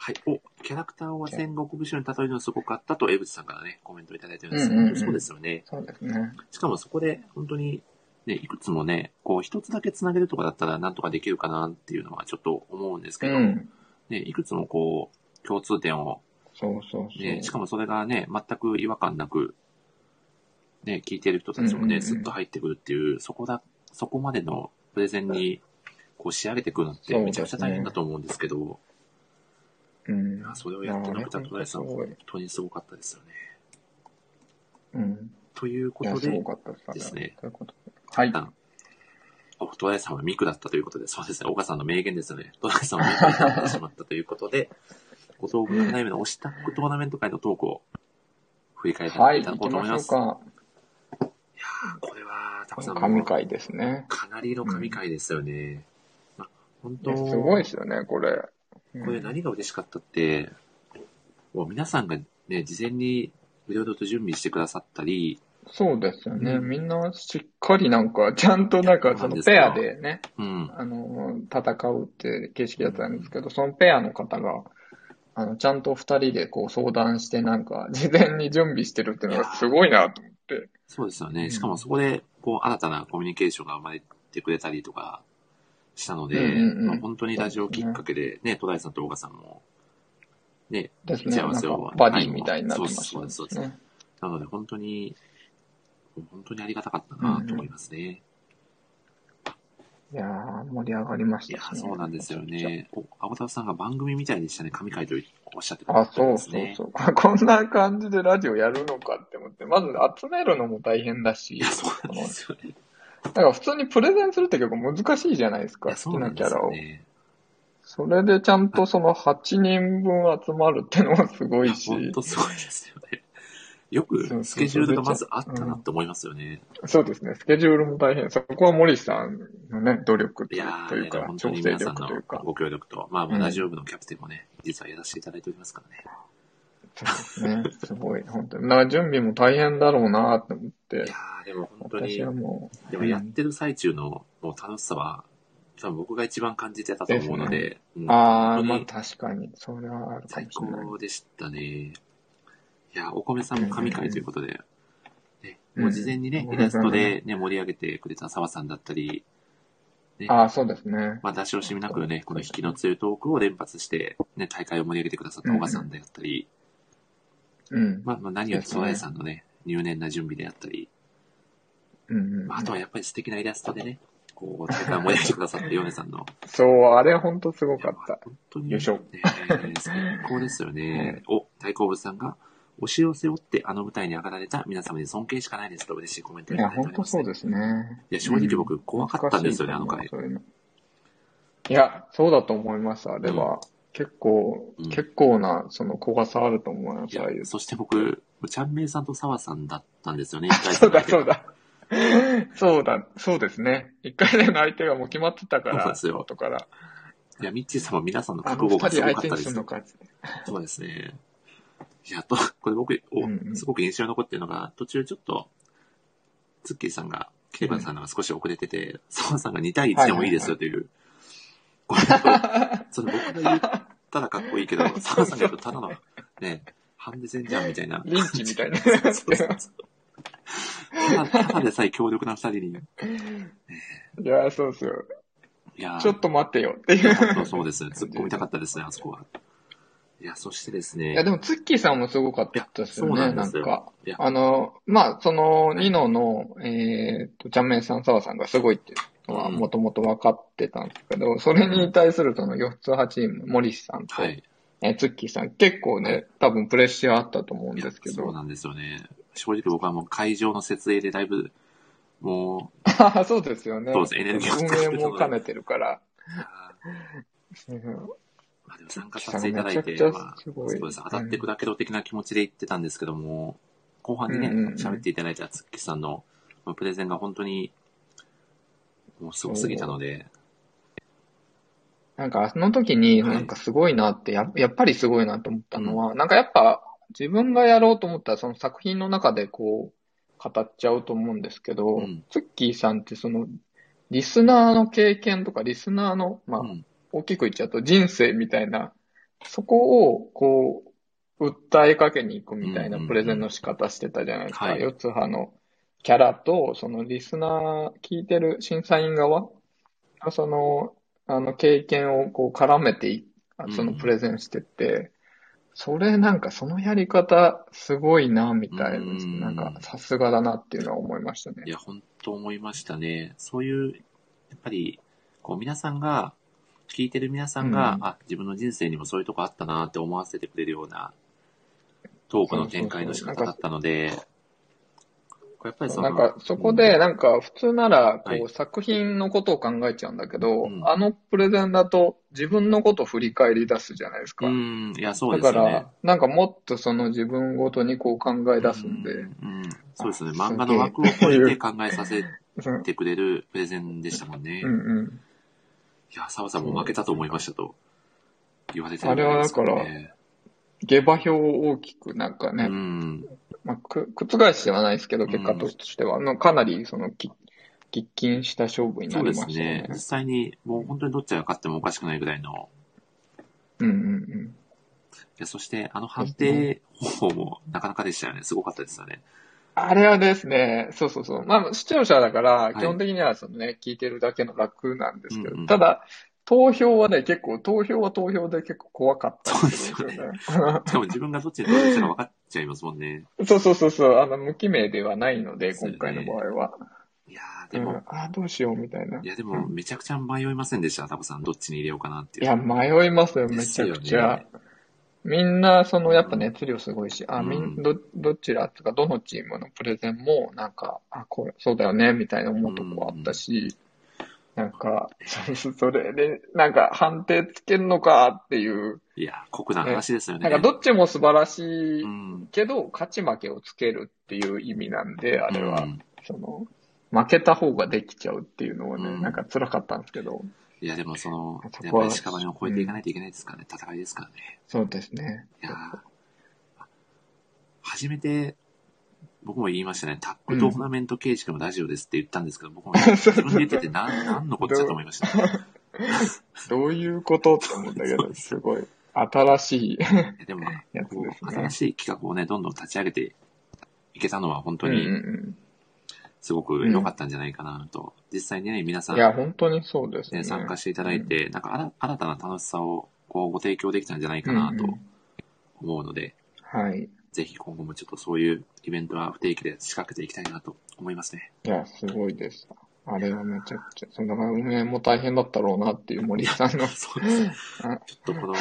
はい。お、キャラクターは戦国武将に例えるのすごかったと、江口さんからね、コメントいただいてるんですけど、うんうんうんそうですよね。そうですね。しかもそこで、本当に、ね、いくつもね、こう、一つだけ繋げるとかだったらなんとかできるかなっていうのはちょっと思うんですけど、うん。ね、いくつもこう、共通点を、そうそうそう。ね、しかもそれがね、全く違和感なく、ね、聞いてる人たちもね、うんうんうんスッと入ってくるっていう、そこだ、そこまでのプレゼンに、こう仕上げてくるのってめちゃくちゃ大変だと思うんですけど、うん。それをやってのくたトライさん、本当にすごかったですよね。うん。ということでです。ねということで。はい。トライさんはミクだったということで、そうですね、岡さんの名言ですよね。トライさんはミクになってしまったということで、ご当分花嫁の推しタックトーナメント会のトークを振り返ってはい、いただこうと思います。しょうか。いやーこれは、たくさん神回ですね。かなりの神回ですよね。まあ、本当すごいですよね、これ。うんこれ何が嬉しかったって、もう皆さんがね、事前にいろいろと準備してくださったり、そうですよね。うんみんなしっかりなんか、ちゃんとなんか、そのペアでね、うん。あの、戦うって形式だったんですけど、そのペアの方が、あの、ちゃんと二人でこう相談してなんか、事前に準備してるっていうのがすごいなと思って。そうですよね。うんしかもそこで、こう、新たなコミュニケーションが生まれてくれたりとかしたので、うんうんうんまあ、本当にラジオきっかけで、ね、戸田井さんと大賀さんも、ね、打ち合わせを、バディみたいになってましたそうですそうですそうですね。なので本当に、本当にありがたかったなと思いますね。いやー、盛り上がりましいやた、ね。そうなんですよね。お、青田さんが番組みたいでしたね、神回とおっしゃってたあ、んそうですね。そうそう。こんな感じでラジオやるのかって思って、まず集めるのも大変だしいや、、そうなんですよね。だから普通にプレゼンするって結構難しいじゃないですか、好きなキャラを。それでちゃんとその8人分集まるってのもすごいし、本当すごいですよね。よくスケジュールがまずあったなって思いますよね。そうですね、スケジュールも大変。そこは森さんのね、努力というか、調整力というか。ご協力と、まあ、ラジオ部のキャプテンもね、実はやらせていただいておりますからね。ですね、すごい、本当に。だから準備も大変だろうなって思って。いや、ー、でも本当にでもやってる最中のもう楽しさは、多分僕が一番感じてたと思うので、うん。ああ、まあ確かに、それはあるか最もしれない。高でしたね。いや、お米さんも神回ということで、ね、うん。もう事前にね、イラストでね、盛り上げてくれた澤さんだったり、ね、ああ、そうですね。まあ、出し惜しみなくね、この引きの強いトークを連発して、ね、大会を盛り上げてくださった小川さんであったり、うん。まあ、まあ、何よりですね戸田井さんのね、入念な準備であったり、うんうんまあ、あとはやっぱり素敵なイラストでね、こう、大会を盛り上げてくださったヨネさんの、そう、あれ本当すごかった。本当に、よいしょね、最高ですよ ね。お、大好物さんが、推しを背負ってあの舞台に上がられた皆様に尊敬しかないですと嬉しいコメントいや、いただいております、本当そうですね。いや、正直僕怖かったんですよね、あの回。いや、そうだと思います、あれは。結構、うん結構な、その、怖さあると思います、いやああいう。そして僕、ちゃんめいさんと澤さんだったんですよね、そうだ、そうだ。だ。そうだ、そうですね。一回戦の相手がもう決まってたから、そうですよ後から。いや、ミッチーさんも皆さんのあの二覚悟がす人相手にごかったですするのか。そうですね。いや、と、これ僕、おうんうんすごく印象に残ってるのが、途中ちょっと、ツッキーさんが、ケイバンさんが少し遅れてて、澤さんが2対1でもいいですよという、こ れそれ僕が言ったらかっこいいけど、澤さんが言うとただの、ね、ハンデ戦じゃんみたいな。リンチみたいな。そうそうそうただただでさえ強力な二人に。いや、そうそう。いやーちょっと待ってよっていう。本当そうですね。突っ込みたかったですね、あそこは。いや、そしてですね。いや、でも、ツッキーさんもすごかったですよいやそうね、なですよなんんか。いやあの、まあ、その、ニノの、えーと、ちゃんめんさん、澤さんがすごいっては、うんもともと分かってたんですけど、それに対するその4つ8チーム、森氏さんと、はい。えーツッキーさん、結構ね、多分プレッシャーあったと思うんですけど。そうなんですよね。正直僕はもう会場の設営でだいぶ、もあ そうですよね。そうですエネルギー運営も兼ねてるから。まあでも参加させていただいて、まあ、すごいそうです。当たって砕けろ的な気持ちで言ってたんですけども、後半にね、うんうんうん喋っていただいたツッキーさんのまあプレゼンが本当に、もうすごすぎたので、なんか、その時に、はい。なんかすごいなって、ややっぱりすごいなと思ったのは、なんかやっぱ、自分がやろうと思ったら、その作品の中でこう、語っちゃうと思うんですけど、うん。ツッキーさんってその、リスナーの経験とか、リスナーの、まあ、うん。大きく言っちゃうと人生みたいな、そこを、こう、訴えかけに行くみたいなうんうんうん。プレゼンの仕方してたじゃないですか。はい。四つ葉のキャラと、そのリスナー、聞いてる審査員側が、その、あの、経験をこう絡めてい、そのプレゼンしてて、それなんかそのやり方すごいな、みたいです。うんなんかさすがだなっていうのは思いましたねい。や、本当思いましたね。そういう、やっぱり、こう皆さんが、聞いてる皆さんが、うんあ、自分の人生にもそういうとこあったなって思わせてくれるような、トークの展開の仕方だったので、これやっぱりその、なんか、そこで、なんか、普通なら、こはいう、作品のことを考えちゃうんだけど、うんあのプレゼンだと、自分のことを振り返り出すじゃないですか。うん、いや、そうだですよねから。、なんかもっとその自分ごとにこう考え出すんで、うん、うんそうですね。あ漫画の枠を超えて考えさせうんてくれるプレゼンでしたもんね。うんうん。いや、澤さんも負けたと思いましたと言われてあれはだからね下馬評を大きくなんかね、うん。まあ、く覆してはないですけど、結果としては、あのかなりそのき喫緊した勝負になそうでりますしたねね。。実際に、もう本当にどっちが勝ってもおかしくないぐらいの。うんうんうん。いや、そして、あの判定方法もなかなかでしたよね。すごかったですよね。あれはですね、そうそうそう。まあ、視聴者だから、い基本的にはそのね、聞いてるだけの楽なんですけど、うんうんただ、投票はね、結構、投票は投票で結構怖かったりするんですよね。でも自分がどっちに投票したか分かっちゃいますもんね。そうそうそうそう、あの、無記名ではないので、そうね今回の場合は。いやー、でうんも、、あどうしようみたいな。いや、でも、めちゃくちゃ迷いませんでした、タコさん。どっちに入れようかなっていう。いや、迷いますよ、めちゃくちゃ。みんな、その、やっぱ熱量すごいし、あ、みうんん、ど、どちらとか、どのチームのプレゼンも、なんか、あ、これ、そうだよね、みたいな思うとこあったし、なんか、そ それで、なんか、判定つけるのかっていう、いや、酷な話ですよね。なんか、どっちも素晴らしいうん。けど、勝ち負けをつけるっていう意味なんで、あれは、うんその、負けた方ができちゃうっていうのはね、うんなんか辛かったんですけど、いや、でもその、やっそこはぱり屍を超えていかないといけないですからね。戦いですからね。そうですね。いやー初めて、僕も言いましたね。タックトーナメント形式のラジオですって言ったんですけど、僕も自分で言ってて何、何のこっちゃと思いました。どういうことって思ったけど、すごい、新しい。でも、やつこですねう新しい企画をね、どんどん立ち上げていけたのは本当うんうんにうんすごく良かったんじゃないかなと。実際にね、皆さん、いや、本当にそうですね。ね、参加していただいて、なんか新新たな楽しさをこうご提供できたんじゃないかなとうんうん思うので、はい。ぜひ今後もちょっとそういうイベントは不定期で仕掛けていきたいなと思いますね。いや、すごいです。あれはめちゃくちゃ、その運営も大変だったろうなっていう森さんの。そうですちょっとこの、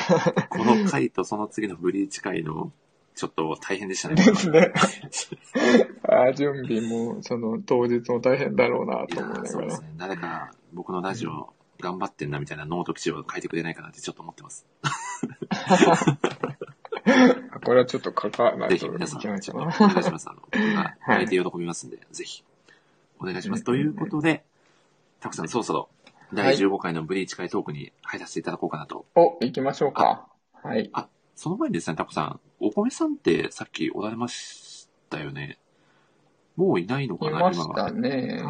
この回とその次のブリーチ回の、ちょっと大変でしたね。ですね。あ準備も、その当日も大変だろうないと思いながら。そうですね。誰か僕のラジオ頑張ってんなみたいなノート記事を書いてくれないかなってちょっと思ってます。これはちょっと書かないといぜひ皆さん、お願いします。あの、僕が書いて喜びますんで、ぜひ、お願いします。ということで、たくさんそろそろ、第15回のブリーチ会トークに入らせていただこうかなと。お、行きましょうか。はい。その前にですね、タコさん、お米さんってさっきおられましたよね。もういないのかいな、今ましたは。ね。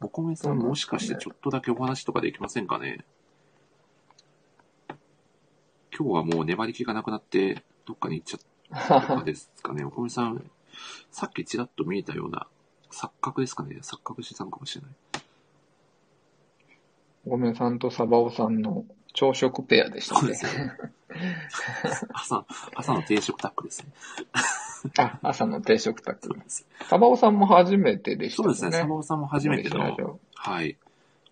お米さんもしかしてちょっとだけお話とかできませんかね。今日はもう粘り気がなくなって、どっかに行っちゃったとかですかね。お米さん、さっきちらっと見えたような錯覚ですかね。錯覚してたのかもしれない。ごめんさんとサバオさんの朝食ペアでしたねそうで。すね。朝、朝の定食タックですね。あ、朝の定食宅そう。です。サバオさんも初めてでしたね。そうですね。サバオさんも初めてのはい。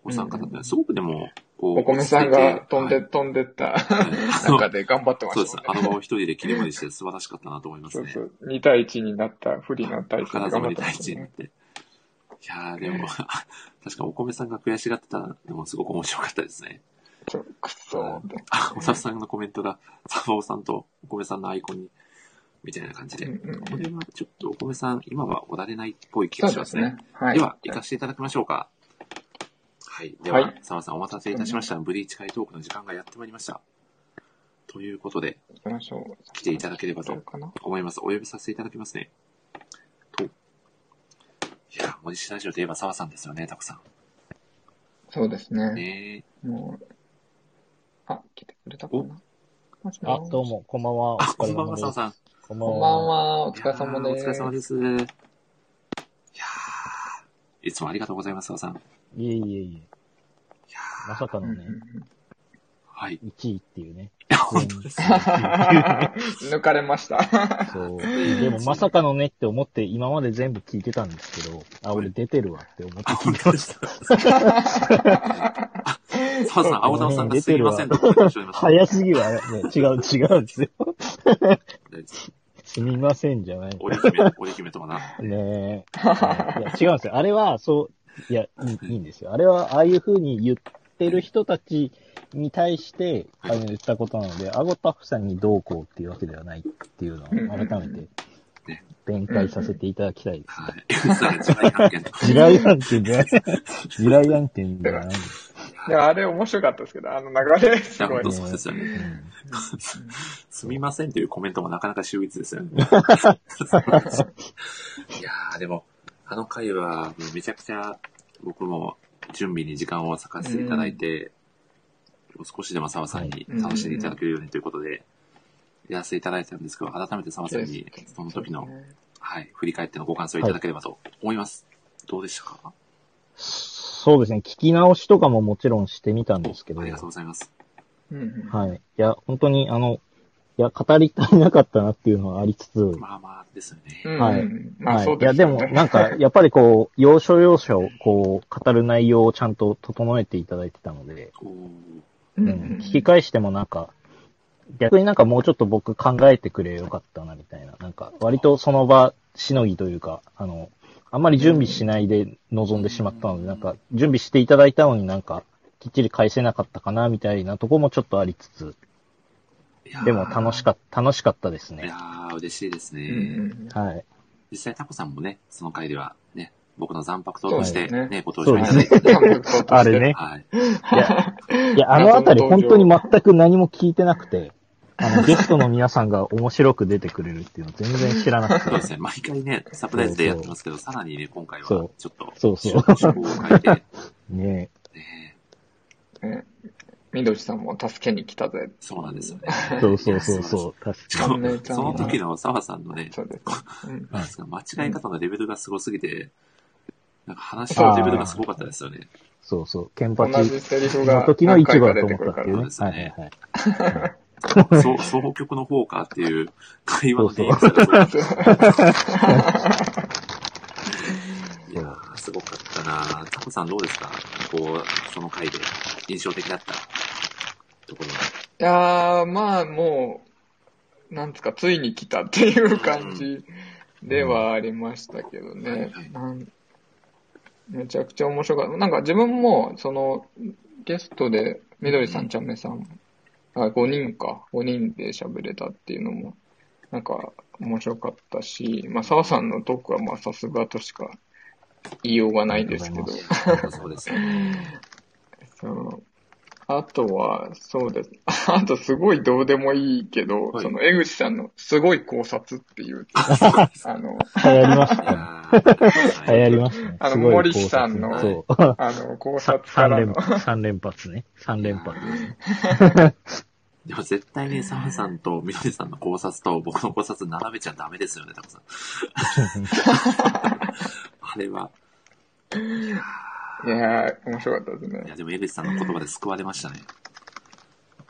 ご参加だった。すごくでも、こう、お米さんが飛んで、はい飛んでったはい中で頑張ってまそうです。あの場を一人で切り盛りして素晴らしかったなと思いますね。そうそう。2対1になった不利な対戦で頑張ってましたね。一になって。いやー、でも、確かお米さんが悔しがってたのもすごく面白かったですね。ちょ、くそーって。あ、おさふさんのコメントが、サバオさんとお米さんのアイコンに、みたいな感じで。うんうんこれはちょっとお米さん、今はおられないっぽい気そがしますね。すね。はい。では、行かせていただきましょうか。はい。では、はい澤さんお待たせいたしました。ブリーチ会トークの時間がやってまいりました。ということで。来ていただければと。思います。お呼びさせていただきますね。と。いや、森氏ラジオといえば澤さんですよね、たくさそうですん。ね。ねもう、あ、来てくれたかな？あ、どう。も、こんばんは。おあ、こんばんは。澤さん。こんばんこんばんは。は。お疲れ様です。お疲れ様です。いつもありがとうございます、澤さん。いいえいえいえ。やまさかのね、はい。1位っていうね。本当ですうん 抜かれました。そう。でも、まさかのねって思って、今まで全部聞いてたんですけど、あ、俺出てるわって思ってあ、聞いてました。あ、澤さん、青田さんがすいませんとコメントしております。早すぎるわ。ね、違う、違うんですよ。大丈夫ですすみませんじゃない。折姫、折姫とかな。ねえ。ねいや、違うんですよ。あれは、そう、いや、いいいいんですよ。あれは、ああいう風に言ってる人たちに対して、あの、言ったことなので、アゴタフさんにどうこうっていうわけではないっていうのを改めてね、弁解させていただきたいです。は い。地雷案件じゃない。地雷案件ではない。いやあれ面白かったですけど、あの流れ、すごい本当。そうですよね。うん すみませんというコメントもなかなか秀逸ですよね。いやー、でも、あの回は、もうめちゃくちゃ、僕も準備に時間を割かせていただいて、少しでも澤さんに楽しんでいただけるようにということで、やらせていただいたんですけど、改めて澤さんに、その時の、はい、振り返ってのご感想をいただければと思います。どうでしたか？そうですね。聞き直しとかももちろんしてみたんですけど、ありがとうございます。うんうんはい。いや、本当に、あの、いや、語り足りなかったなっていうのはありつつ、まあまあですよね。うんはいうんまあはい。そういや、でも。なんか、やっぱりこう、要所要所、こう、語る内容をちゃんと整えていただいてたので、うん聞き返してもなんか、逆になんかもうちょっと僕考えてくれよかったな、みたいな。なんか、割とその場しのぎというか、あの、あんまり準備しないで臨んでしまったので、なんか、準備していただいたのになんか、きっちり返せなかったかな、みたいなとこもちょっとありつつ、でも楽しかった、楽しかったですねいや。ー、嬉しいですうんね。うんはい。実際タコさんもね、その回ではね、僕の残白党としてね、ご登場いただいてあれね。はい。いや、いや、あのあたり本当に全く何も聞いてなくて、あの、ゲストの皆さんが面白く出てくれるっていうの全然知らなくて。そうですね。毎回ね、サプライズでやってますけど、さらにね、今回はちそうょっと、そうそう趣向を変えて、ね、ねねみどりさんも助けに来たぜ。そうなんですよね。そうそうそうそう。確しかもかめちゃんその時の澤さんのね、そうです。間違い方のレベルがすごすぎて、なんか話のレベルがすごかったですよね。そうそう。ケンパチのが時の一番と思った。っていうねはいはい。そう、総曲の方かっていう会話のテンションがい いやー、すごかったなタコさんどうですか？こう、その回で印象的だった？ところは。いやー、まあもう、なんつか、ついに来たっていう感じではありましたけどね。めちゃくちゃ面白かった。なんか自分も、その、ゲストで、みどりさん、ちゃんめさん、あ、5人か、5人で喋れたっていうのも、なんか面白かったし、まあ、澤さんのトークはまあさすがとしか言いようがないんですけどそうですよね。そうあとは、そうです。あとすごいどうでもいいけど、はいその江口さんのすごい考察っていう、あの、流行りました流行りましたね。あの森さんの。あの、考さ察からの、三連発、ね。三連発ですね。でも絶対に澤さんとみどりさんの考察と僕の考察並べちゃダメですよね、タコさん。あれは。いやー、面白かったですいね。や、でも江口さんの言葉で救われましたね。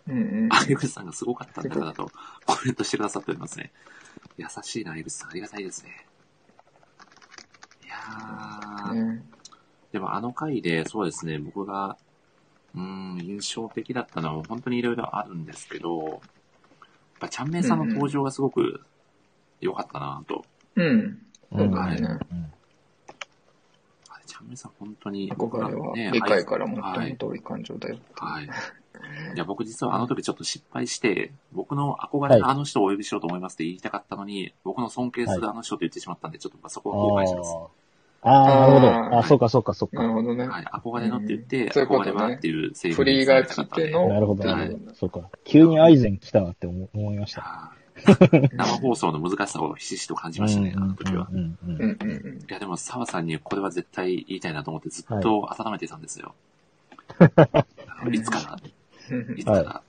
うんうん。あ、江口さんがすごかったんだからとコメントしてくださっておりますね。優しいな、江口さん。ありがたいですね。いやー、ねでもあの回で、そうですね、僕が、うーん、印象的だったのは本当にいろいろあるんですけど、やっぱちゃんめいさんの登場がすごく良かったなと。うん。そうだはいね。あれ、ちゃんめいさん本当に、憧れは、ね理解から最はいも遠い感情だよ。はい。いや、僕実はあの時ちょっと失敗して、僕の憧れのあの人をお呼びしようと思いますって言いたかったのに、僕の尊敬するあの人と言ってしまったんで、ちょっとそこは後悔します。ああ、なるほあど。ーあ、そうかそうかそうか。なるほどね。はい。憧れのって言って、うん憧れはっていうセリフ振りが来ての、なるほどはいなるほど。そうか。急にアイゼン来たなって思思いました。はい生放送の難しさをひしひしと感じましたね、あの時は。いや、でも、澤さんにこれは絶対言いたいなと思ってずっと温めてたんですよ。あのいつから、いつから、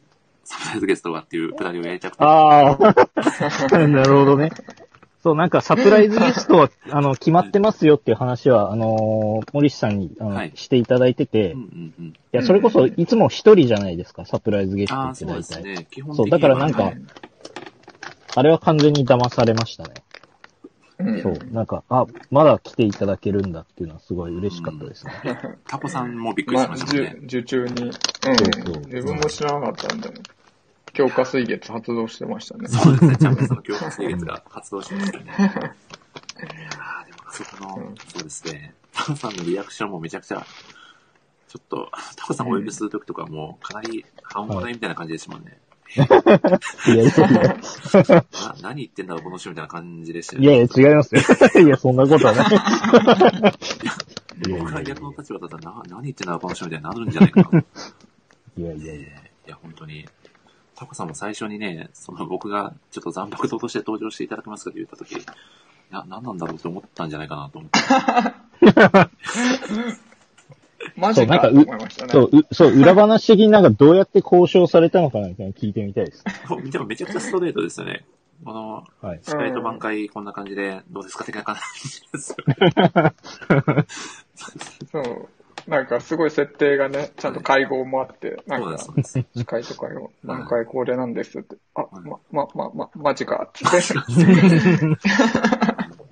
サプライズゲストがっていうくだりをやりたくて。ああ、なるほどね。そう、なんかサプライズゲストは、あの、決まってますよっていう話は、あのー森下さんに、あの、はいしていただいてて、いうんうんうん。や、それこそ、いつも一人じゃないですか、サプライズゲストああ、ってそうで大体。すね。基本そう的にはだからなんかはいあれは完全に騙されましたね。うんそう、なんか、あ、まだ来ていただけるんだっていうのはすごい嬉しかったですね。タコさんもびっくりしまあ、ましたもんね。受受注に。うん。そう自分も知らなかったんだよ。強化水月発動してましたね。そうですね。ちゃんとその強化水月が発動しましたね。ああ、でもあそこの、そうですね。タコさんのリアクションもめちゃくちゃ、ちょっと、タコさんをお呼びするときとかも、かなり半笑いみたいな感じですもんね。いやいやいや、な、何言ってんだろう、この人みたいな感じでしたよね。いやいや違いますよ。いや、そんなことはない。で、僕が逆の立場だったら、な、何言ってんだ、この人みたいになるんじゃないかな。いやいやいや。いや、本当に。タコさんも最初にね、その僕がちょっと残白党として登場していただけますかって言ったとき、な、何なんだろうって思ったんじゃないかなと思って。マジかとそうなんかう思いましたね。そう、うそう、裏話的になんかどうやって交渉されたのかなみたいなの聞いてみたいです。でもめちゃくちゃストレートですよね。この、はい。司会と挽回こんな感じで、どうですか的な感じですよね。そう。なんかすごい設定がね、ちゃんと会合もあって、なんか。司会とかよ、何回これなんですって、あ、はいま、ま、ま、ま、マジか、つって、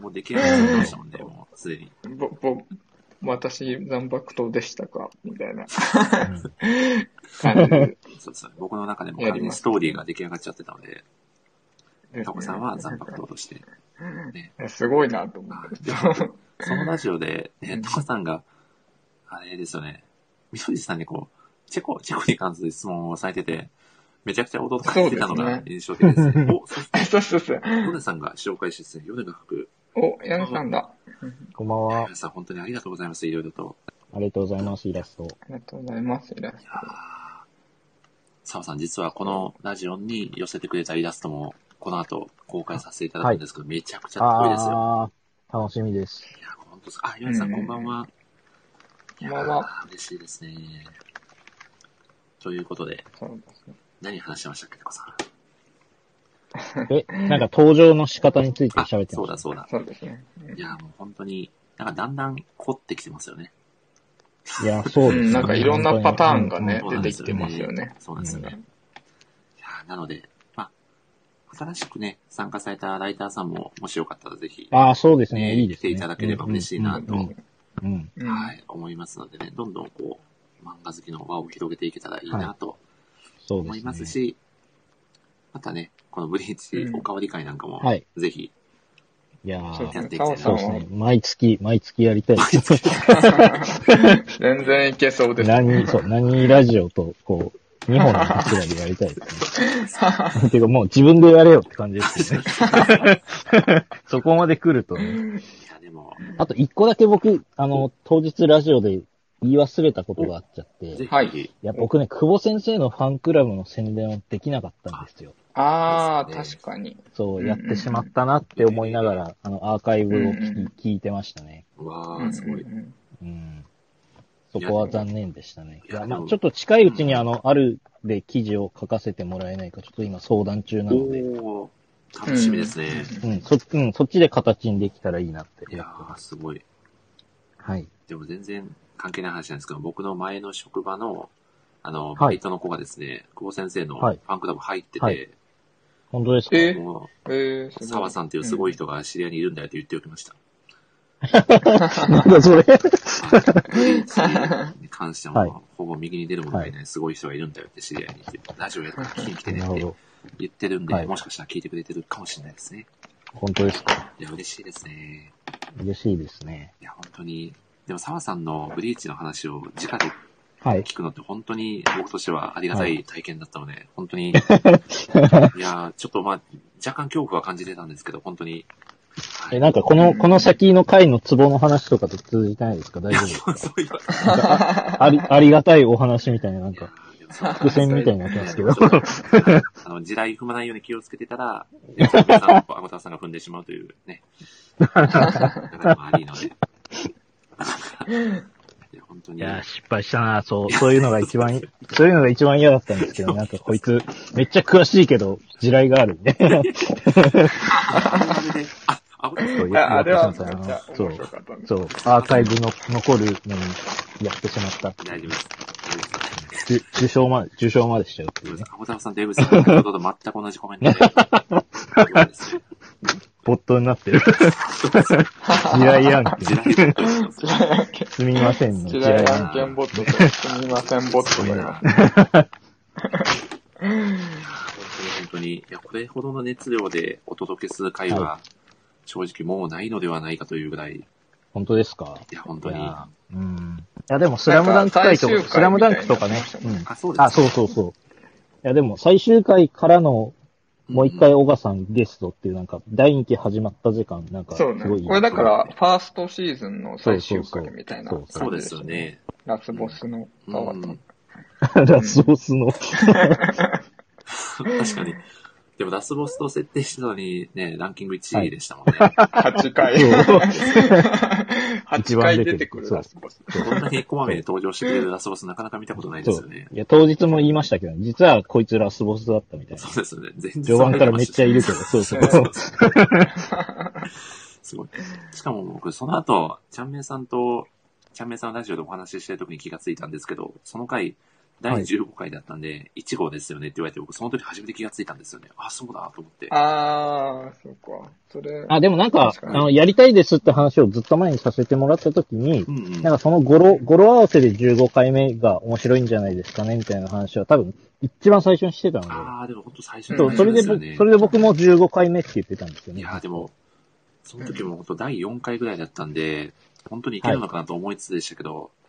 もう出来上がってましたもんね、もうすでに。ぼ、ぼ、私、残白党でしたかみたいなうん感じで。そうですね。僕の中でもやります仮にストーリーが出来上がっちゃってたので、タコさんは残白党として。ねすごいなと思って。そのラジオで、ね、タコさんが、あれですよね、みどりさんにこう、チェコ、チェコに関する質問をされてて、めちゃくちゃ驚かれてたのがそうですね印象的ですね。お、そして、そうそうそう。ヨネさんが紹介出演、ヨネが書く。お、ヤネさんだ。こんばんはヨ。ネさん本当にありがとうございます、いろいろと。ありがとうございます、イラスト。ありがとうございます。イラスいやー澤さん、実はこのラジオに寄せてくれたイラストも、この後公開させていただくんですけど、めちゃくちゃかっこいいですよ。楽しみです。いや、本当ですか。あ、ヨネさん、うんこんばんは。こんばんはいやー嬉しいですね。ということで、ト。そうですね。何話してましたっけ、タコさん？え、なんか登場の仕方についてあ、喋ってそうだそうだ。そうですね。いや、もう本当に、なんかだんだん凝ってきてますよね。た。いや、そうですね。うん、なんかいろんなパターンがねうん、出てきてますよね。そうなんですよね。いやなので、まあ、新しくね、参加されたライターさんも、もしよかったらぜひ、ああ、そうですねね。いいですね。来ていただければ嬉しいなとうんはい、思いますのでね、どんどんこう、漫画好きの輪を広げていけたらいいなとそうですね。思いますし、またね、このブリーチうんおかわり会なんかも、はいぜひ、いやそうーですね。やっていきたいなそうですね。毎月、毎月やりたいです。全然いけそうです。何、そう、何ラジオと、こう、2本の柱でやりたいですね。てかもう自分でやれよって感じですよね。そこまで来るとね。あと一個だけ僕、あの、当日ラジオで言い忘れたことがあっちゃって、はいや、僕ね、久保先生のファンクラブの宣伝をできなかったんですよ。ああ、確かに。そうう、んやってしまったなって思いながら、あの、アーカイブを聞きうんうん聞いてましたね。わー、すごい。うん。そこは残念でしたね。いや、まあちょっと近いうちにあの、あるで記事を書かせてもらえないか、ちょっと今相談中なので、おー、楽しみですね。うん、そ、うん、そっちで形にできたらいいなって。いやー、す。すごい。はい。でも全然関係ない話なんですけど、僕の前の職場の、あの、はい。バイトの子がですね、久保先生のフはい。ァンクラブ入ってて、はい。本当ですか、えーもえー、う、すごい。澤さんっていうすごい人が知り合いにいるんだよって言っておきました。なんだそれ。に関しても、はい。ほぼ右に出る者がいない。すごい人がいるんだよって知り合いにって、ラジオやるから聞きに来てねって。なるほど。言ってるんで、はいもしかしたら聞いてくれてるかもしれないですね。本当ですか？いや、嬉しいですね。嬉しいですね。いや、本当に。でも、澤さんのブリーチの話を直ではい。聞くのって本当に僕としてはありがたい体験だったので、本当に、いやーちょっとまあ、若干恐怖は感じてたんですけど、本当に。はいえ、なんかこの、この先の回のツボの話とかと通じてないですか？大丈夫ですか？そういうああり、ありがたいお話みたいな、なんか、伏線みたいになってますけど。あの、地雷踏まないように気をつけてたら、皆さん、皆さんアゴタさんが踏んでしまうというね、だからもありので。いや、本当に。いやー、失敗したなそう、そういうのが一番、そういうのが一番嫌だったんですけど、なんかこいつ、めっちゃ詳しいけど、地雷があるんそういや、あれはめやってしまったなっちゃ面白かったんです。そう、アーカイブの残るのにやってしまった。大丈夫です。受受賞まで、受賞までしちゃうっていうね。アゴタさん、デブさん、先ほどと全く同じコメントで。ボットになってる。地雷案地件。すみませんの地地雷案件。件ボットと、すみませんボットがいます。本当に本当に、いや、これほどの熱量でお届けする回はは、正直もうないのではないかというぐらい、い本当ですか？や、本当に。いやーうん。いや、でも、スラムダンク回とか、スラムダンクとかねうんん。あ、そうです。あ、そうそうそう。いや、でも、最終回からのもう一回小川さんゲストっていうなんか、第2期始まった時間、なんか、すそうね。ごいいいこれだから、ファーストシーズンの最終回みたいなそうそうですよね。ラスボスの。ラスボスの。確かに。でもラスボスと設定してたのにね、ランキング1位でしたもんね。8回。そう8回出てくるラスボス。こんなにこまめに登場してくれるラスボスなかなか見たことないですよね。いや、当日も言いましたけど、実はこいつラスボスだったみたいな。そうですよね。全然序盤からめっちゃいるけど、そうそう。そうそう すごい。しかも僕、その後、ちゃんめいさんと、ちゃんめいさんのラジオでお話ししてる時に気がついたんですけど、その回、第15回だったんで、1号ですよねって言われて、僕その時初めて気がついたんですよね。あ、そうだと思って。あー、そうか。それ、あ、でもなんか、確かにあの、やりたいですって話をずっと前にさせてもらった時に、うんうん。なんかその語呂、語呂合わせで15回目が面白いんじゃないですかね、みたいな話は多分、一番最初にしてたので。ああ、でも本当最初そう、のそれで。それで僕も15回目って言ってたんですよね。いやーでも、その時も本当第4回ぐらいだったんで、本当にいけるのかなと思いつつでしたけど、ね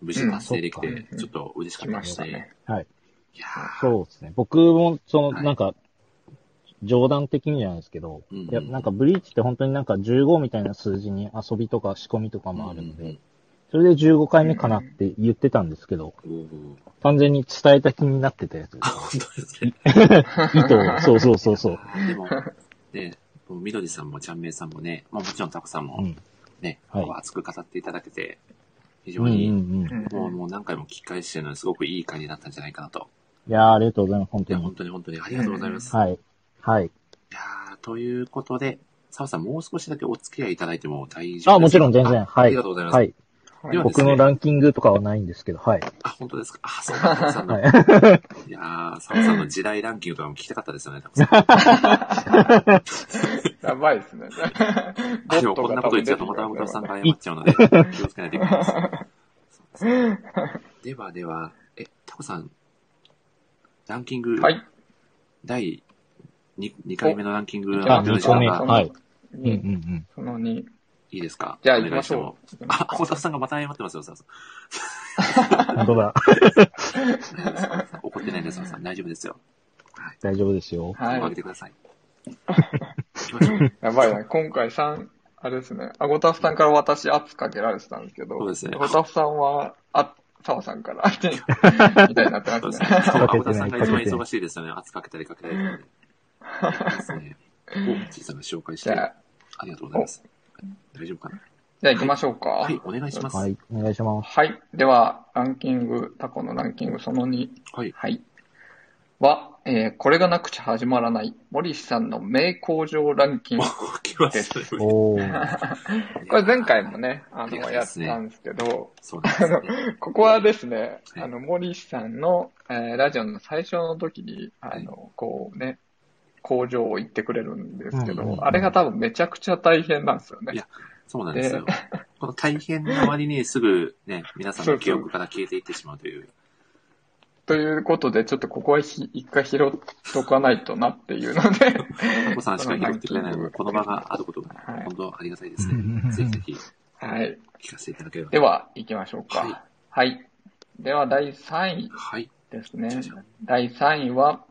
無事達成できてうん、ちょっと嬉しかったですね。はい。いやーそうですね。僕も、その、はいなんか、冗談的にじゃないですけど、うんうんいや、なんかブリーチって本当になんか15みたいな数字に遊びとか仕込みとかもあるので、うんうんそれで15回目かなって言ってたんですけど、おー完全に伝えた気になってたやつであ、本当ですね。す。意図を、そうそうそうそう。でも、ね、みどりさんもちゃんめいさんもね、まあもちろんたこさんもうん。ね、はい熱く語っていただけて、非常に、うん。もうもう何回も聞き返してるのですごくいい回になったんじゃないかなと。いやー、ありがとうございます、本いや、当に本。当に本当にありがとうございます。いはい。はい。やーということで、澤さんもう少しだけお付き合いいただいても大丈夫ですか？あ、もちろん全然。あはい。ありがとうございます。はい。僕のランキングとかはないんですけど、はい。あ、本当ですか？あ、そうか、さんの。はいい、やー、澤さんの時代ランキングとかも聞きたかったですよね、たくさん。やばいですね。あ でもこんなこと言っちゃうとまた小田さんが謝っちゃうので、気をつけないといけないです。ではでは、え、タコさん、ランキング、はい。第 2, 2回目のランキングお発表の時間が二個目はい。うんうんにうん。その2。いいですか？じゃあ行きましお願いしてもょう。あ、小田さんがまた謝ってますよ、澤さん。本当だ。怒ってないです、澤さん。大丈夫ですよ。はい。大丈夫ですよ。はい上げてください。やばいな。今回3、あれですね。あ、ゴタフさんから私圧かけられてたんですけど、そうですねゴタフさんは、あ、澤さんから、みたいになってそうですね。ますね。しかも、青田かけてないさんが一番忙しいですよね。圧かけたりかけたりとかね。ですね。お、ちいさんが紹介して、あ、りがとうございます。大丈夫かな？じゃあ行きましょうか。はい、お願いします。はい。はい。お願いします。はい。では、ランキング、タコのランキングその2。はい。はい。は、えーこれがなくちゃ始まらない、森氏さんの名工場ランキング。来ましたね。おー。これ前回もね、あの、やっですねたんですけど、そうなんですね。ここはですね、はいあの、森氏さんの、えーラジオの最初の時に、あはいの、こうね、工場を言ってくれるんですけど、うんうんうんあれが多分めちゃくちゃ大変なんですよね。いやそうなんですよ。この大変な割にすぐね、皆さんの記憶から消えていってしまうという。ということで、ちょっとここはひ一回拾っとかないとなっていうので、タコさんしか拾ってくれないので、この場があることが、はい本当ありがたいですね。ぜひぜひはい。聞かせていただければ。では、行きましょうか。はいはい。では、第3位はい。ですね。第3位は、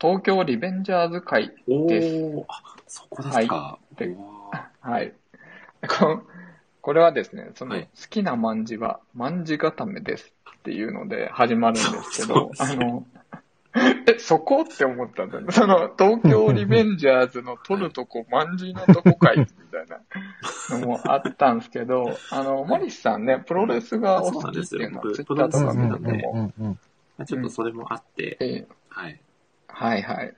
東京リベンジャーズ会おです。ー、あ、そこですか。はいはい。ここれはですね、その、はい好きな漢字は漢字固めですっていうので始まるんですけそうどあの、え、そこって思ったんだよね。その、東京リベンジャーズの取るとこ、漢字のとこかい、みたいなのもあったんですけど、あの、森さんね、プロレスがお好きっていうのはツイッターとか見うんうんうんたでも。ちょっとそれもあって、えはい。はいはい。っ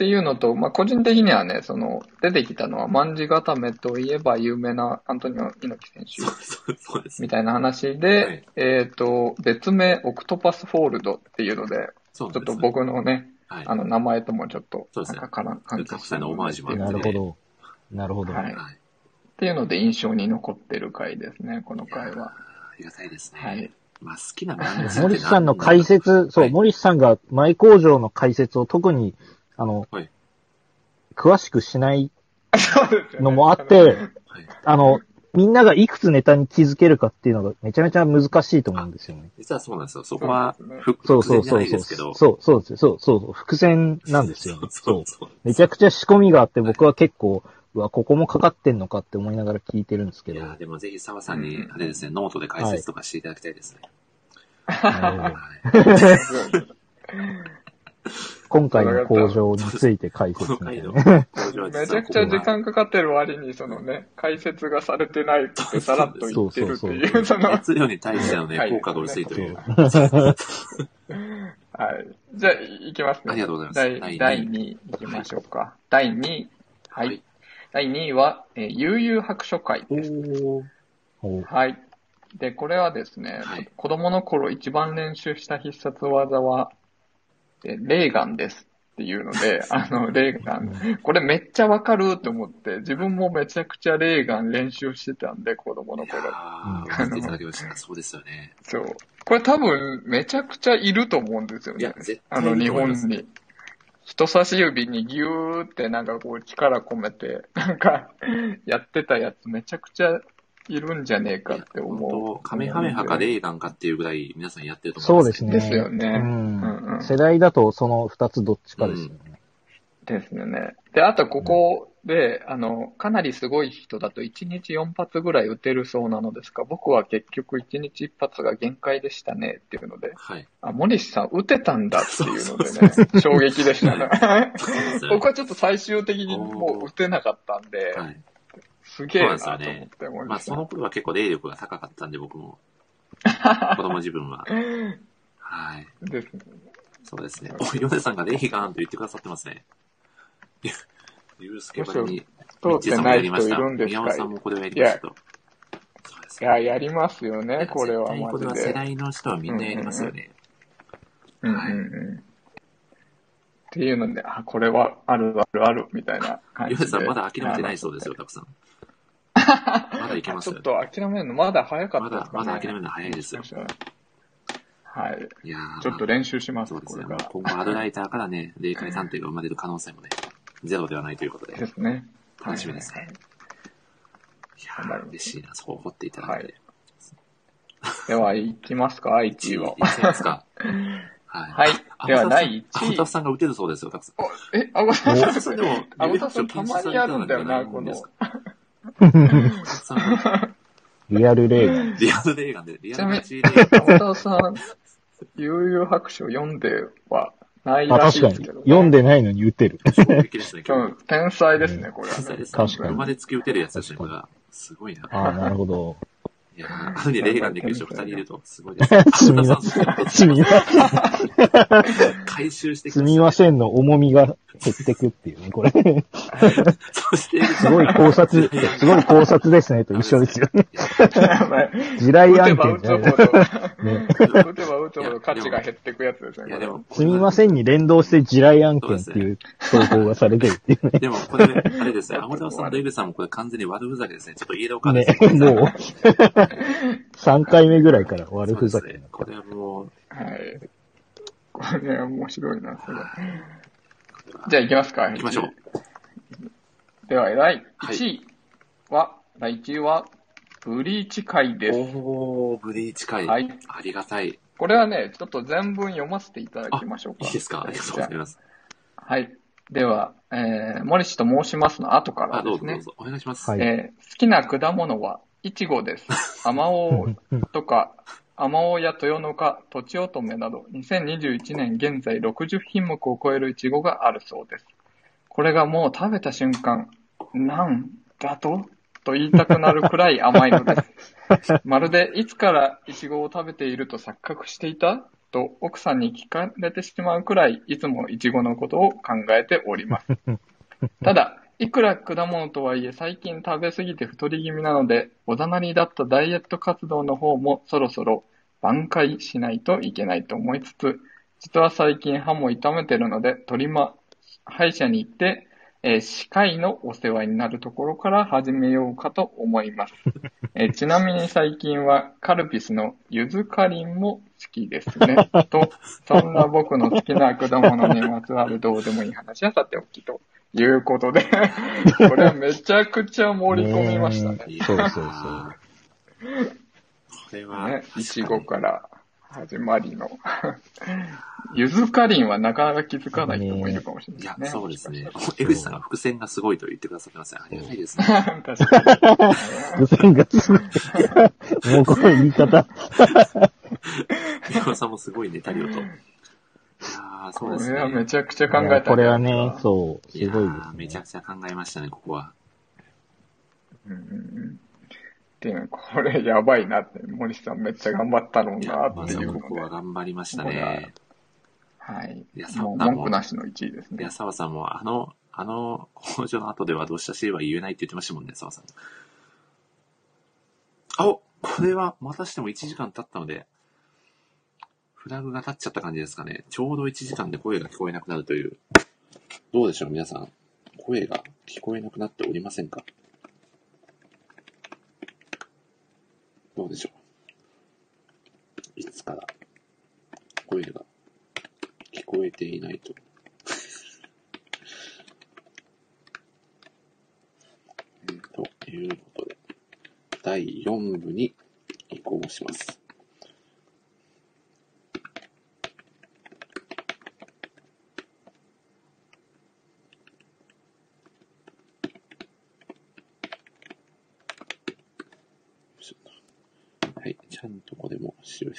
ていうのと、まあ、個人的にはね、その、出てきたのは、卍固めといえば有名なアントニオ猪木選手み。たいな話で、はいえっ、と、別名、オクトパスホールドっていうので、ちょっと。僕のね、はい。あの、名前ともちょっと、そうですねなんかから関係たくさんのオマージュもあってなるほど。なるほど。はい。っはい。ていうので印象に残ってる回ですね、この回は。ありがたいですね。はい。まあ好きな漫画森さんの解説、そう、はい森さんが前工場の解説を特に、あの、はい詳しくしないのもあって、はい。あの、みんながいくつネタに気づけるかっていうのがめちゃめちゃ難しいと思うんですよね。実はそうなんですよ。そこは伏線じゃなそうそうそう。いですけど。そう、そうですよ。そう、そうそう。伏線なんですよね。そそうう。そう。めちゃくちゃ仕込みがあって、僕は結構、うわ、ここもかかってんのかって思いながら聞いてるんですけど。いや、でもぜひ澤さんに、あれですね、ノートで解説とかしていただきたいですね。はい。今回の工場について解説ね。めちゃくちゃ時間かかってる割に、そのね、解説がされてないくてさらっと言ってるっていう、その、熱量に対してのね、はい効果が薄いという。はい。じゃあ、いきますね。ありがとうございます第第第2位いきましょうか。第2位。はい。はい第2位は、えー悠々白書会です。はい。で、これはですね、はい子供の頃一番練習した必殺技は、えーレーガンですっていうので、あの、レーガン、これめっちゃわかると思って、自分もめちゃくちゃレーガン練習してたんで、子供の頃。ー、分かっていただきました。そうですよね。そう。これ多分めちゃくちゃいると思うんですよね、。いや絶あの、対いい日本。に。人差し指にギューってなんかこう力込めて、なんかやってたやつめちゃくちゃいるんじゃねえかって思う。カメハメハかレーガンかっていうぐらい皆さんやってるとそうですね。思いますね。ですよねううんうんん。世代だとその二つどっちかですよね。ですね。で、あとここで、あの、かなりすごい人だと1日4発ぐらい撃てるそうなのですが、僕は結局1日1発が限界でしたねっていうので、はい。あ、森氏さん撃てたんだっていうのでね、衝撃でしたね。僕はちょっと最終的にもう撃てなかったんで、はい。すげえなと思って、森まあ、氏さん。その頃は結構霊力が高かったんで、僕も。子供自分は。はい。ですね。そうですね。お、ヨネさんがレーガンと言ってくださってますね。ゆ ゆうすけばりに、通ってない人いるんですか？宮本さんもこれをやりまいや、やりますよね、これはこれは世で。代の人はみんなやりますよね。うんうんうん。っていうので、あ、これはあるあるある、みたいな感じで。ヨネさんまだ諦めてないそうですよ、たくさん。まだいけますよちょっ。と諦めるのまだ早かっまだ、たですかね。まだ諦めるの早いですよ。はい。いやーちょっと練習します、そうですね。これから。今後アドライターからね、霊界探偵が生まれる可能性もね、ゼロではないということでで、すね。楽しみですはいね。いやー嬉しいな、そう思っていただいて。では、いきますか、1 1位は。いきますか？はい。はい。では、第ア1位。ウタフさんが打てるそうですよ、たくさん。え、アウタフさんでも、あごさんたまにやるんだよな、この。さん リアルレーガン。リアルレーガンで、リアルガチレあーガン。ごさん、悠々白書読んではないあ、らしい確かにですけど、。読んでないのに打てる。衝撃ですね、天才ですね、これはね。天才です確かに生まれつき打てるやつですね、これは。すごいな。ああ、なるほど。いやー、あるにレーガンできる人二人いると、すごいです。すみません。すみません。回収してすみませんの重みが減ってくっていうね、これ。そして、すごい考察、すごい考察ですね、と一緒ですよね。地雷案件じゃない。打てば打つほど価値が減っていくやつですね。いや、でも、すみませんに連動して地雷案件っていう投稿がされてるっていうね。でも、これね、あれですね、天沢さんとイブさんもこれ完全に悪ふざけですね。ちょっとイエローカードねですね。、もう、3回目ぐらいから悪ふざけになっこれはもう、はい。これ面白いな、それ。じゃあ行きますか。行きましょう。では、第はい1位は、第1位は、ブリーチ会です。おー、ブリーチ会。はいありがたい。これはね、ちょっと全文読ませていただきましょうか。いいですかありがとうございます。はい。では、えー、森氏と申しますの後からあ、どですね。うぞどうぞ。お願いします。はいえー好きな果物は、いちごです。アマオとか、アマオや豊の花、とちおとめなど、2021年現在60品目を超えるいちごがあるそうです。これがもう食べた瞬間、なんだと？と言いたくなるくらい甘いのです。まるでいつからいちごを食べていると錯覚していた？と奥さんに聞かれてしまうくらいいつもいちごのことを考えております。ただ、いくら果物とはいえ最近食べ過ぎて太り気味なので、おざなりだったダイエット活動の方もそろそろ挽回しないといけないと思いつつ、実は最近歯も痛めてるので、トリマ、歯医者に行って、えー歯科医のお世話になるところから始めようかと思います。えーちなみに最近はカルピスのゆずかりんも好きですね。と、そんな僕の好きな果物にまつわるどうでもいい話はさておきということで、これはめちゃくちゃ盛り込みましたね。ねそうそうそう。これは、ね、いちごから始まりの。ゆずかりんはなかなか気づかない人もいるかもしれないいやです、ね。そうですね。江口さんが伏線がすごいと言ってくださってますね。ありがたいですね。確かに。無線がすごい。もうこの言い方。宮尾さんもすごいネタ量と。いやーそうですこれはめね。ちゃくちゃ考えたこれはね、そう、いやすごいですね。ーめちゃくちゃ考えましたね、ここは。うんうんうんで、これやばいなって、森さんめっちゃ頑張ったろうなっていうのでここは。頑張りましたね。はいいや。もうそんなもん文句なしの1位ですねいや、。澤さんも、あの、あの工場の後ではどうしたしは言えないって言ってましたもんね、澤さん。あおこれはまたしても1時間経ったので、フラグが立っちゃった感じですかね。ちょうど1時間で声が聞こえなくなるという。どうでしょう、皆さん。声が聞こえなくなっておりませんか？どうでしょう？いつから声が聞こえていないと。ということで、第4部に移行します。んとこでも白い